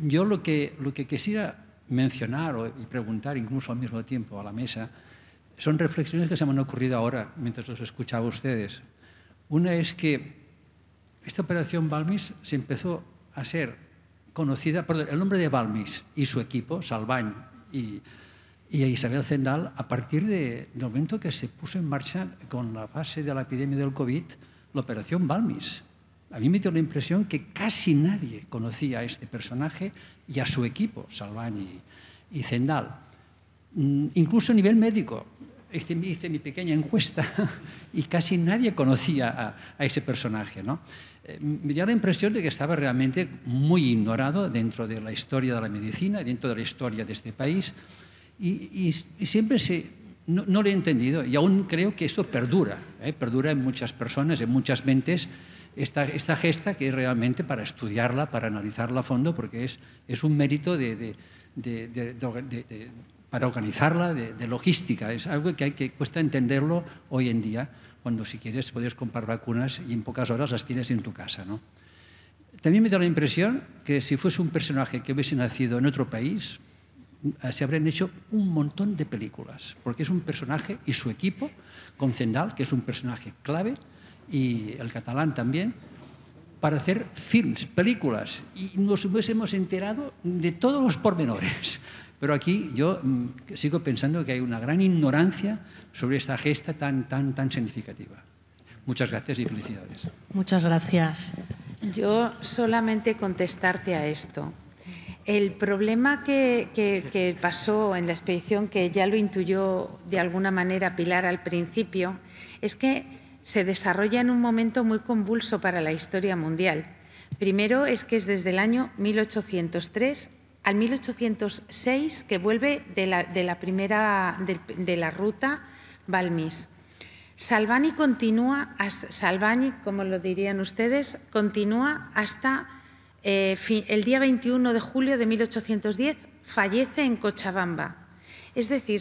Yo lo que, lo que quisiera mencionar y preguntar incluso al mismo tiempo a la mesa son reflexiones que se me han ocurrido ahora mientras los escuchaba a ustedes. Una es que esta operación Balmis se empezó a ser conocida, por el nombre de Balmis y su equipo, Salvañ y, y Isabel Zendal, a partir de, del momento que se puso en marcha con la fase de la epidemia del COVID, la operación Balmis. A mí me dio la impresión que casi nadie conocía a este personaje y a su equipo, Salvañ y, y Zendal. Mm, incluso a nivel médico, hice, hice, mi pequeña encuesta y casi nadie conocía a, a ese personaje. ¿no? Eh, me dio la impresión de que estaba realmente muy ignorado dentro de la historia de la medicina, dentro de la historia de este país, y, siempre se, no, lo he entendido, y aún creo que esto perdura, ¿eh? perdura en muchas personas, en muchas mentes, esta, esta, gesta que es realmente para estudiarla, para analizarla a fondo, porque es, es un mérito de, para organizarla, de, logística, es algo que, hay, que cuesta entenderlo hoy en día cuando si quieres puedes comprar vacunas y en pocas horas las tienes en tu casa. ¿no? También me da la impresión que si fuese un personaje que hubiese nacido en otro país, se habrían hecho un montón de películas, porque es un personaje y su equipo, con Zendal, que es un personaje clave, y el catalán también, para hacer films, películas, y nos hubiésemos enterado de todos los pormenores. Pero aquí yo mm, sigo pensando que hay una gran ignorancia sobre esta gesta tan, tan, tan significativa. Muchas gracias y felicidades. Muchas gracias. Yo solamente contestarte a esto. El problema que, pasó en la expedición, que ya lo intuyó de alguna manera Pilar al principio, es que se desarrolla en un momento muy convulso para la historia mundial. Primero es que es desde el año 1803 al 1806 que vuelve de la, primera de, la ruta Balmis. Salvani continúa, Salvani, como lo dirían ustedes, continúa hasta eh, el día 21 de julio de 1810, fallece en Cochabamba. Es decir,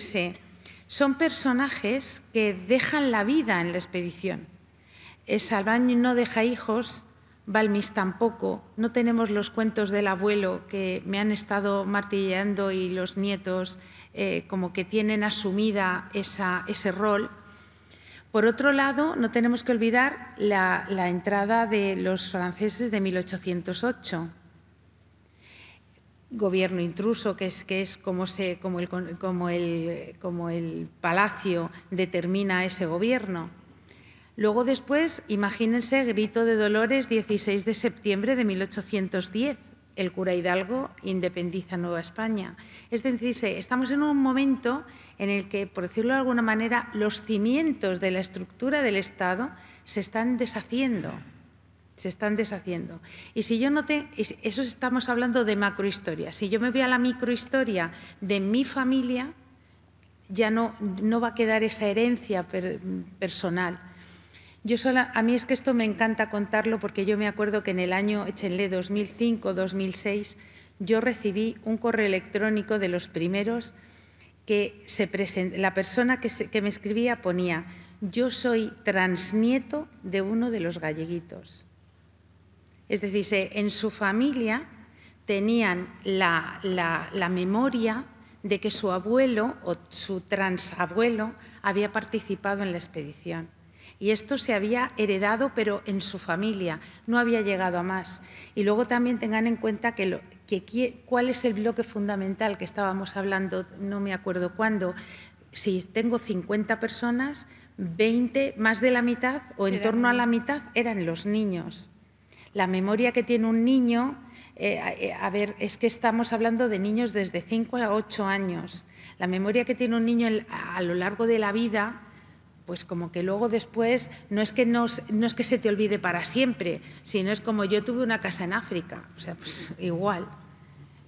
son personajes que dejan la vida en la expedición. Salvani no deja hijos, Balmis tampoco, no tenemos los cuentos del abuelo que me han estado martilleando y los nietos eh, como que tienen asumida ese rol. Por otro lado, no tenemos que olvidar la, entrada de los franceses de 1808 gobierno intruso, que es, que es como, se, como, el, como, el, como el palacio determina ese gobierno. Luego después, imagínense, Grito de Dolores, 16 de septiembre de 1810, el cura Hidalgo independiza Nueva España. Es decir, estamos en un momento en el que, por decirlo de alguna manera, los cimientos de la estructura del Estado se están deshaciendo. Se están deshaciendo. Y si yo no te, eso estamos hablando de macrohistoria. Si yo me voy a la microhistoria de mi familia, ya no, no va a quedar esa herencia personal yo sola, a mí es que esto me encanta contarlo porque yo me acuerdo que en el año, échenle 2005-2006, yo recibí un correo electrónico de los primeros que se la persona que, me escribía ponía, yo soy transnieto de uno de los galleguitos. Es decir, en su familia tenían la, la memoria de que su abuelo o su transabuelo había participado en la expedición y esto se había heredado, pero en su familia, no había llegado a más. Y luego también tengan en cuenta que, cuál es el bloque fundamental que estábamos hablando, no me acuerdo cuándo, si tengo 50 personas, 20, más de la mitad o en torno a la mitad eran los niños. La memoria que tiene un niño, eh, eh, a ver, es que estamos hablando de niños desde 5 a 8 años. La memoria que tiene un niño a lo largo de la vida pues como que luego después no es que no, es que se te olvide para siempre, sino es como yo tuve una casa en África, o sea, pues igual.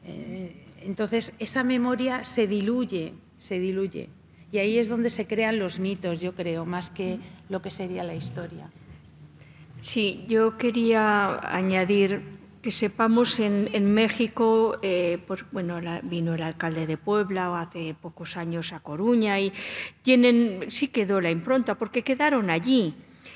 Eh, entonces esa memoria se diluye, se diluye. Y ahí es donde se crean los mitos, yo creo, más que lo que sería la historia. Sí, yo quería añadir que sepamos en, México, eh, bueno, vino el alcalde de Puebla hace pocos años a Coruña y tienen, sí quedó la impronta porque quedaron allí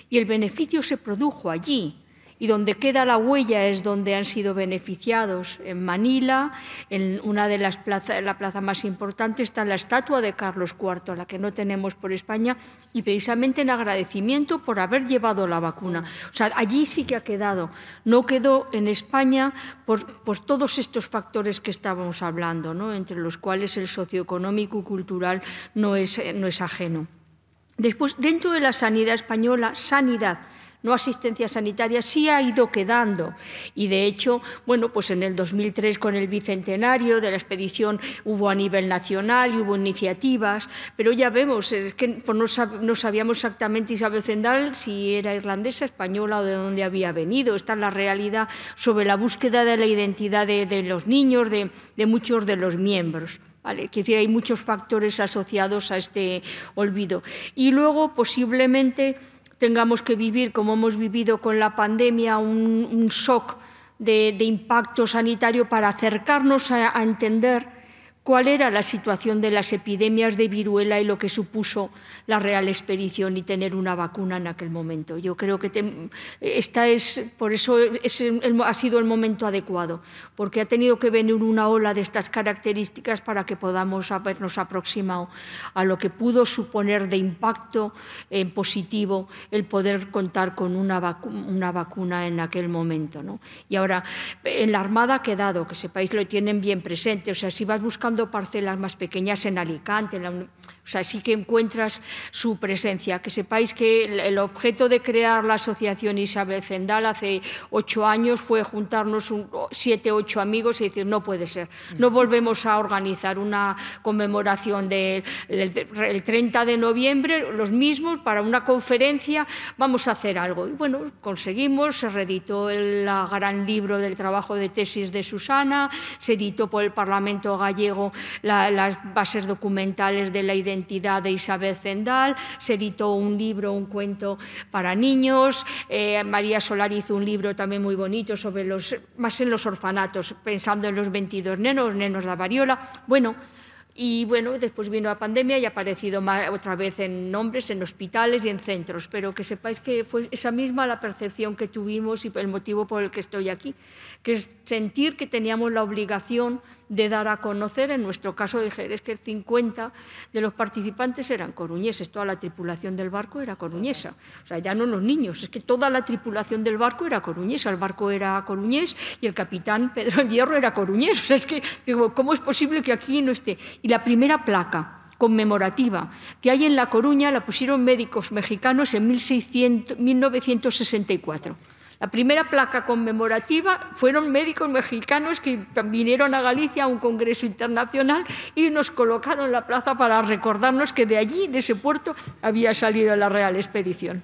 y el beneficio se produjo allí y donde queda la huella es donde han sido beneficiados. En Manila, en una de las plazas, la plaza más importante, está la estatua de Carlos IV, la que no tenemos por España, y precisamente en agradecimiento por haber llevado la vacuna. O sea, allí sí que ha quedado. No quedó en España por, todos estos factores que estábamos hablando, ¿no? entre los cuales el socioeconómico y cultural no es, no es ajeno. Después, dentro de la sanidad española, sanidad no asistencia sanitaria, sí ha ido quedando. Y de hecho, bueno, pues en el 2003 con el bicentenario de la expedición hubo a nivel nacional y hubo iniciativas, pero ya vemos, es que pues no, sabíamos exactamente Isabel Zendal si era irlandesa, española o de dónde había venido. Esta es la realidad sobre la búsqueda de la identidad de, los niños, de, muchos de los miembros. Vale, decir, hay muchos factores asociados a este olvido. Y luego, posiblemente, tengamos que vivir, como hemos vivido con la pandemia, un, shock de, impacto sanitario para acercarnos a entender cuál era la situación de las epidemias de viruela y lo que supuso la Real Expedición y tener una vacuna en aquel momento. Yo creo que esta es, por eso ha sido el momento adecuado, porque ha tenido que venir una ola de estas características para que podamos habernos aproximado a lo que pudo suponer de impacto eh, positivo el poder contar con una, una vacuna en aquel momento. Y ahora, en la Armada ha quedado, que sepáis, lo tienen bien presente, o sea, si vas buscando parcelas más pequeñas en Alicante, o sea, sí que encuentras su presencia. Que sepáis que el objeto de crear la Asociación Isabel Zendal hace ocho años fue juntarnos siete, ocho amigos y decir, no puede ser, no volvemos a organizar una conmemoración del el 30 de noviembre, los mismos, para una conferencia, vamos a hacer algo. Y bueno, conseguimos, se reeditó el gran libro del trabajo de tesis de Susana, se editó por el Parlamento gallego las bases documentales de la identidad de Isabel Zendal, se editó un libro, un cuento para niños, eh, María Solar hizo un libro también muy bonito sobre los, más en los orfanatos, pensando en los 22 nenos, nenos de la variola. Bueno, y bueno, después vino la pandemia y ha aparecido otra vez en nombres, en hospitales y en centros. Pero que sepáis que fue esa misma la percepción que tuvimos y el motivo por el que estoy aquí, que es sentir que teníamos la obligación de dar a conocer, en nuestro caso de Jerez, que el 50 de los participantes eran coruñeses, toda la tripulación del barco era coruñesa. O sea, ya no los niños, es que toda la tripulación del barco era coruñesa, el barco era coruñés y el capitán Pedro el Hierro era coruñés. O sea, es que, ¿cómo es posible que aquí no esté? Y la primera placa conmemorativa que hay en La Coruña la pusieron médicos mexicanos en 1600, 1964. La primera placa conmemorativa fueron médicos mexicanos que vinieron a Galicia a un congreso internacional y nos colocaron la plaza para recordarnos que de allí, de ese puerto, había salido la Real Expedición.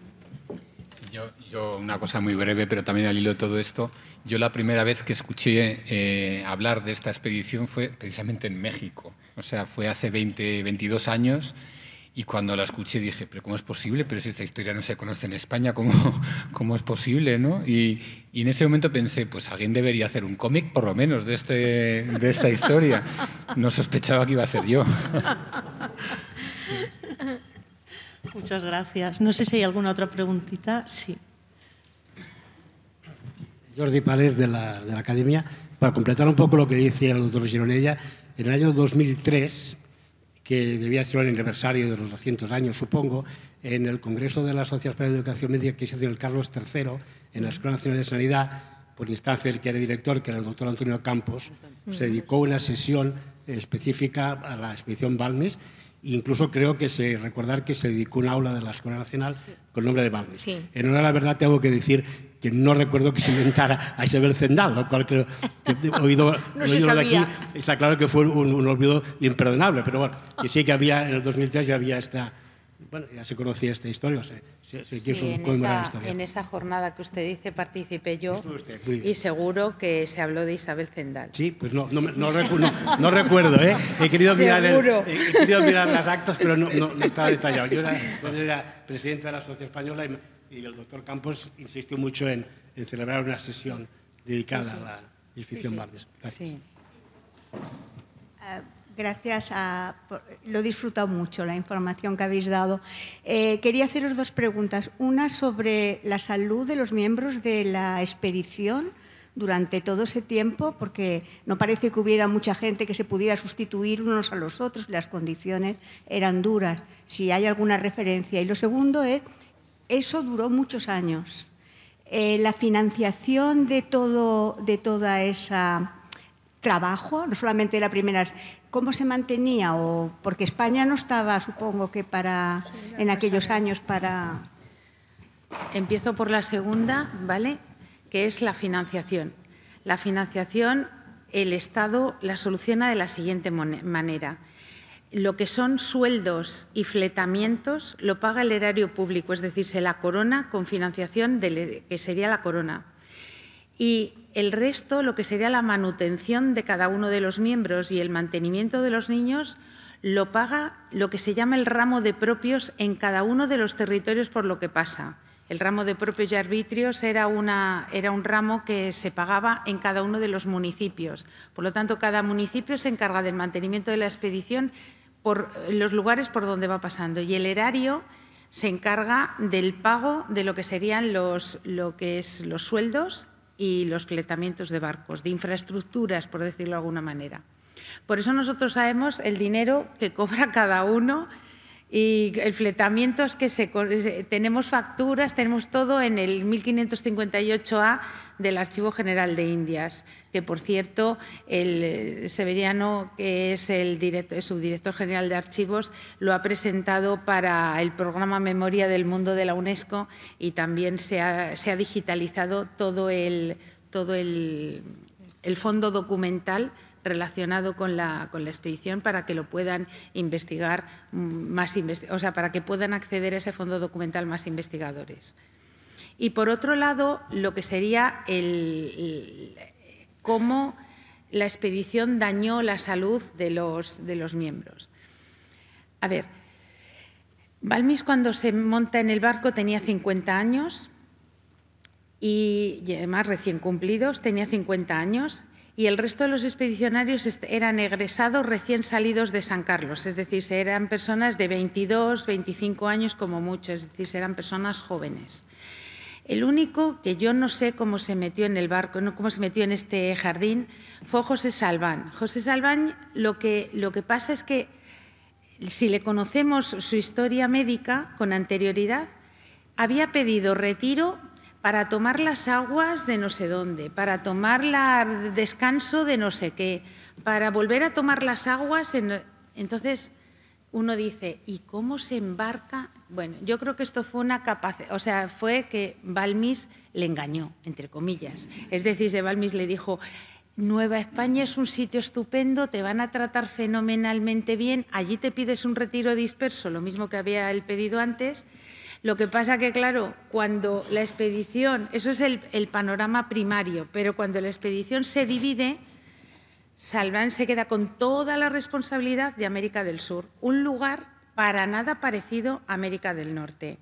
yo, una cosa muy breve, pero también al hilo de todo esto. Yo la primera vez que escuché eh, hablar de esta expedición fue precisamente en México. O sea, fue hace 20, 22 años y cuando la escuché dije, pero ¿cómo es posible? Pero si esta historia no se conoce en España, ¿cómo, cómo es posible? ¿no? Y, y, en ese momento pensé, pues alguien debería hacer un cómic por lo menos de, este, de esta historia. No sospechaba que iba a ser yo. Muchas gracias. No sé si hay alguna otra preguntita. Sí. Jordi Pales, de la, de la Academia. Para completar un poco lo que dice el doctor Gironella, en el año 2003 que debía ser el aniversario de los 200 años, supongo, en el Congreso de la Sociedad Española de Educación Médica que se hizo en el Carlos III, en la Escuela Nacional de Sanidad, por instancia del que era director, que era el doctor Antonio Campos, se dedicó una sesión específica a la expedición Balmes. Incluso creo que se recordar que se dedicó un aula de la Escuela Nacional con el nombre de Balmes. En honor a la verdad tengo que decir que no recuerdo que se inventara a Isabel Zendal, lo cual creo que he oído, de aquí. Está claro que fue un, un, olvido imperdonable, pero bueno, que sí que había en el 2003 ya había esta bueno, ya se conocía esta historia, se, se, se quiso sí, en esa, historia. En esa jornada que usted dice participé yo y seguro que se habló de Isabel Zendal. Sí, pues no, no, no, no, no recuerdo, ¿eh? He querido, mirar el, he querido mirar las actas, pero no, estaba detallado. Yo era, era presidente de la Sociedad Española y, y, el doctor Campos insistió mucho en, en celebrar una sesión dedicada a la edificación Barnes. Gracias. Sí. Uh, Gracias a. Lo he disfrutado mucho la información que habéis dado. Eh, quería haceros dos preguntas. Una sobre la salud de los miembros de la expedición durante todo ese tiempo, porque no parece que hubiera mucha gente que se pudiera sustituir unos a los otros, las condiciones eran duras. Si hay alguna referencia. Y lo segundo es, eso duró muchos años. Eh, la financiación de todo, de toda esa trabajo, no solamente la primera, ¿cómo se mantenía? O, porque España no estaba, supongo que para en aquellos años para... Empiezo por la segunda, ¿vale? Que es la financiación. La financiación, el Estado la soluciona de la siguiente manera. Lo que son sueldos y fletamientos lo paga el erario público, es decir, se la corona con financiación de, que sería la corona. Y el resto, lo que sería la manutención de cada uno de los miembros y el mantenimiento de los niños, lo paga lo que se llama el ramo de propios en cada uno de los territorios por lo que pasa. El ramo de propios y arbitrios era, una, era, un ramo que se pagaba en cada uno de los municipios. Por lo tanto, cada municipio se encarga del mantenimiento de la expedición por los lugares por donde va pasando. Y el erario se encarga del pago de lo que serían los, lo que es los sueldos y los fletamientos de barcos, de infraestructuras, por decirlo de alguna manera. Por eso nosotros sabemos el dinero que cobra cada uno y el fletamiento es que se, tenemos facturas, tenemos todo en el 1558A del Archivo General de Indias, que por cierto el Severiano, que es el, director, subdirector general de archivos, lo ha presentado para el programa Memoria del Mundo de la UNESCO y también se ha, digitalizado todo el, todo el fondo documental relacionado con la, con la expedición para que lo puedan investigar más, o sea, para que puedan acceder a ese fondo documental más investigadores. Y por otro lado, lo que sería el, cómo la expedición dañó la salud de los, de los miembros. A ver, Balmis cuando se monta en el barco tenía 50 años y, además recién cumplidos, tenía 50 años y el resto de los expedicionarios eran egresados recién salidos de San Carlos, es decir, eran personas de 22, 25 años como mucho, es decir, eran personas jóvenes. El único que yo no sé cómo se metió en el barco, no cómo se metió en este jardín, fue José Salván. José Salván lo que, lo que pasa es que si le conocemos su historia médica con anterioridad, había pedido retiro para tomar las aguas de no sé dónde, para tomar el descanso de no sé qué, para volver a tomar las aguas. Entonces uno dice, ¿y cómo se embarca? Bueno, yo creo que esto fue una capacidad, o sea, fue que Balmis le engañó, entre comillas. Es decir, de Balmis le dijo, Nueva España es un sitio estupendo, te van a tratar fenomenalmente bien, allí te pides un retiro disperso, lo mismo que había él pedido antes, lo que pasa que, claro, cuando la expedición, eso es el, panorama primario, pero cuando la expedición se divide, Salván se queda con toda la responsabilidad de América del Sur, un lugar para nada parecido a América del Norte.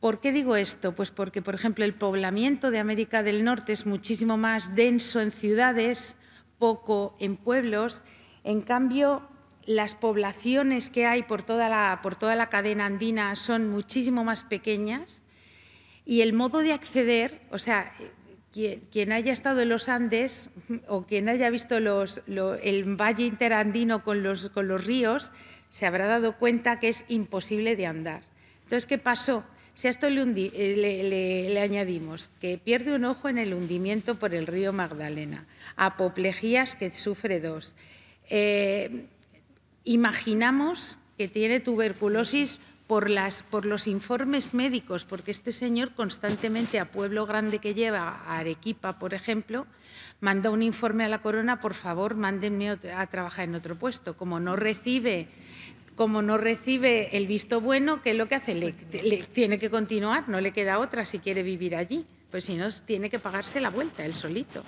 ¿Por qué digo esto? Pues porque, por ejemplo, el poblamiento de América del Norte es muchísimo más denso en ciudades, poco en pueblos. En cambio, las poblaciones que hay por toda la, por toda la cadena andina son muchísimo más pequeñas y el modo de acceder, o sea, quien, haya estado en los Andes o quien haya visto el valle interandino con los, con los ríos, se habrá dado cuenta que es imposible de andar. Entonces, ¿qué pasó? Si a esto eh, le, añadimos que pierde un ojo en el hundimiento por el río Magdalena, apoplejías que sufre dos, eh, imaginamos que tiene tuberculosis por, las, por los informes médicos, porque este señor constantemente a Pueblo Grande que lleva, a Arequipa, por ejemplo, manda un informe a la corona, por favor, mándenme a trabajar en otro puesto. Como no recibe, como no recibe el visto bueno, ¿qué es lo que hace? Le, tiene que continuar, no le queda otra si quiere vivir allí, pues si no, tiene que pagarse la vuelta él solito.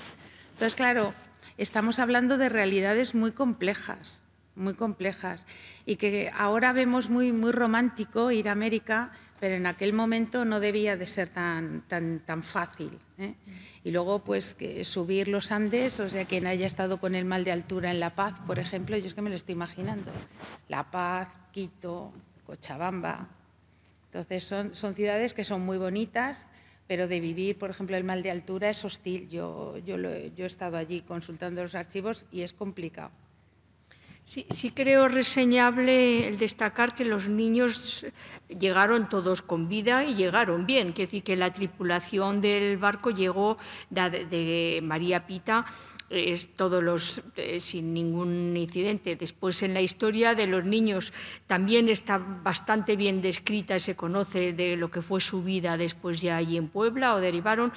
Entonces, claro, estamos hablando de realidades muy complejas muy complejas y que ahora vemos muy, muy romántico ir a América, pero en aquel momento no debía de ser tan, tan, tan fácil. ¿eh? Y luego, pues, que subir los Andes, o sea, quien haya estado con el mal de altura en La Paz, por ejemplo, yo es que me lo estoy imaginando. La Paz, Quito, Cochabamba. Entonces, son, son ciudades que son muy bonitas, pero de vivir, por ejemplo, el mal de altura es hostil. Yo, yo, yo he estado allí consultando los archivos y es complicado. Sí, sí, creo reseñable el destacar que los niños llegaron todos con vida y llegaron bien. Es decir, que la tripulación del barco llegó de María Pita es todos los eh, sin ningún incidente. Después en la historia de los niños también está bastante bien descrita, se conoce de lo que fue su vida después ya allí en Puebla o derivaron.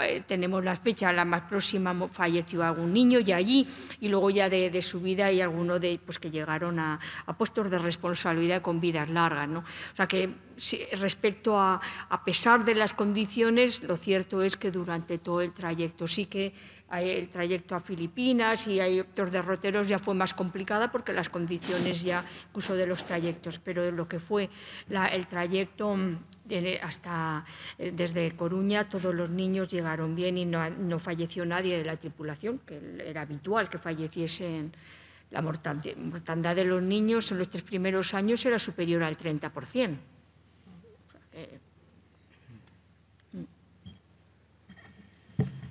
Eh, tenemos la fecha, la más próxima falleció algún niño ya allí y luego ya de, su vida y algunos de pues que llegaron a, puestos de responsabilidad con vidas largas. ¿no? O sea que respecto a, a pesar de las condiciones, lo cierto es que durante todo el trayecto sí que el trayecto a Filipinas y hay otros derroteros ya fue más complicada porque las condiciones ya, incluso de los trayectos, pero lo que fue el trayecto mm, hasta eh, desde Coruña todos los niños llegaron bien y no, falleció nadie de la tripulación, que era habitual que falleciesen. La mortandad de los niños en los tres primeros años era superior al 30%.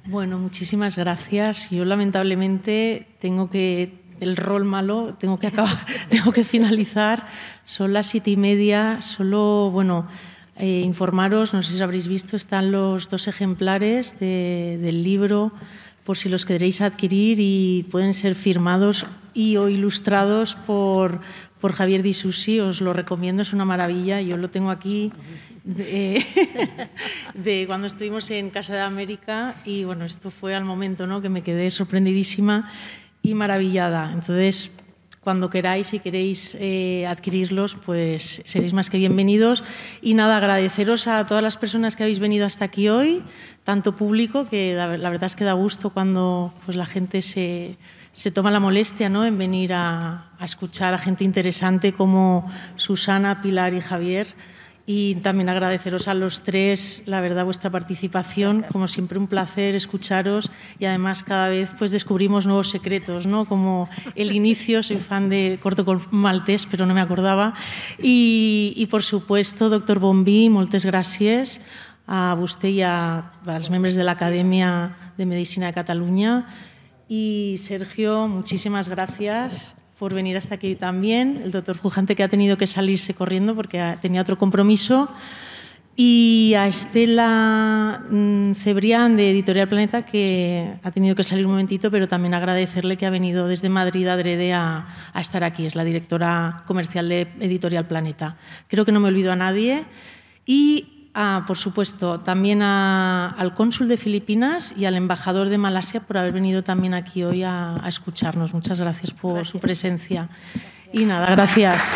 Bueno, muchísimas gracias. Yo lamentablemente tengo que el rol malo, tengo que acabar, tengo que finalizar. Son las siete y media. Solo, bueno, eh, informaros, no sé si habréis visto, están los dos ejemplares del libro por si los queréis adquirir y pueden ser firmados y o ilustrados por, por Javier Disusi. Os lo recomiendo, es una maravilla. Yo lo tengo aquí de, cuando estuvimos en Casa de América y bueno, esto fue al momento ¿no? que me quedé sorprendidísima y maravillada. Entonces, cuando queráis, si queréis eh, adquirirlos, pues seréis más que bienvenidos. Y nada, agradeceros a todas las personas que habéis venido hasta aquí hoy, tanto público, que la, verdad es que da gusto cuando pues, la gente se, se toma la molestia ¿no? en venir a, a escuchar a gente interesante como Susana, Pilar y Javier y también agradeceros a los tres, la verdad, vuestra participación. Como siempre, un placer escucharos y además cada vez pues descubrimos nuevos secretos, ¿no? Como el inicio, soy fan de Corto Maltés, pero no me acordaba. Y, y por supuesto, doctor Bombí, moltes gràcies a vostè i a, als membres de la Academia de Medicina de Cataluña. Y Sergio, muchísimas gracias por venir hasta aquí también, el doctor Pujante que ha tenido que salirse corriendo porque tenía otro compromiso, y a Estela mm, Cebrián de Editorial Planeta que ha tenido que salir un momentito, pero también agradecerle que ha venido desde Madrid adrede a, a estar aquí, es la directora comercial de Editorial Planeta. Creo que no me olvido a nadie. Y Ah, por supuesto, también al cónsul de Filipinas y al embajador de Malasia por haber venido también aquí hoy a, escucharnos. Muchas gracias por su presencia. Y nada, gracias.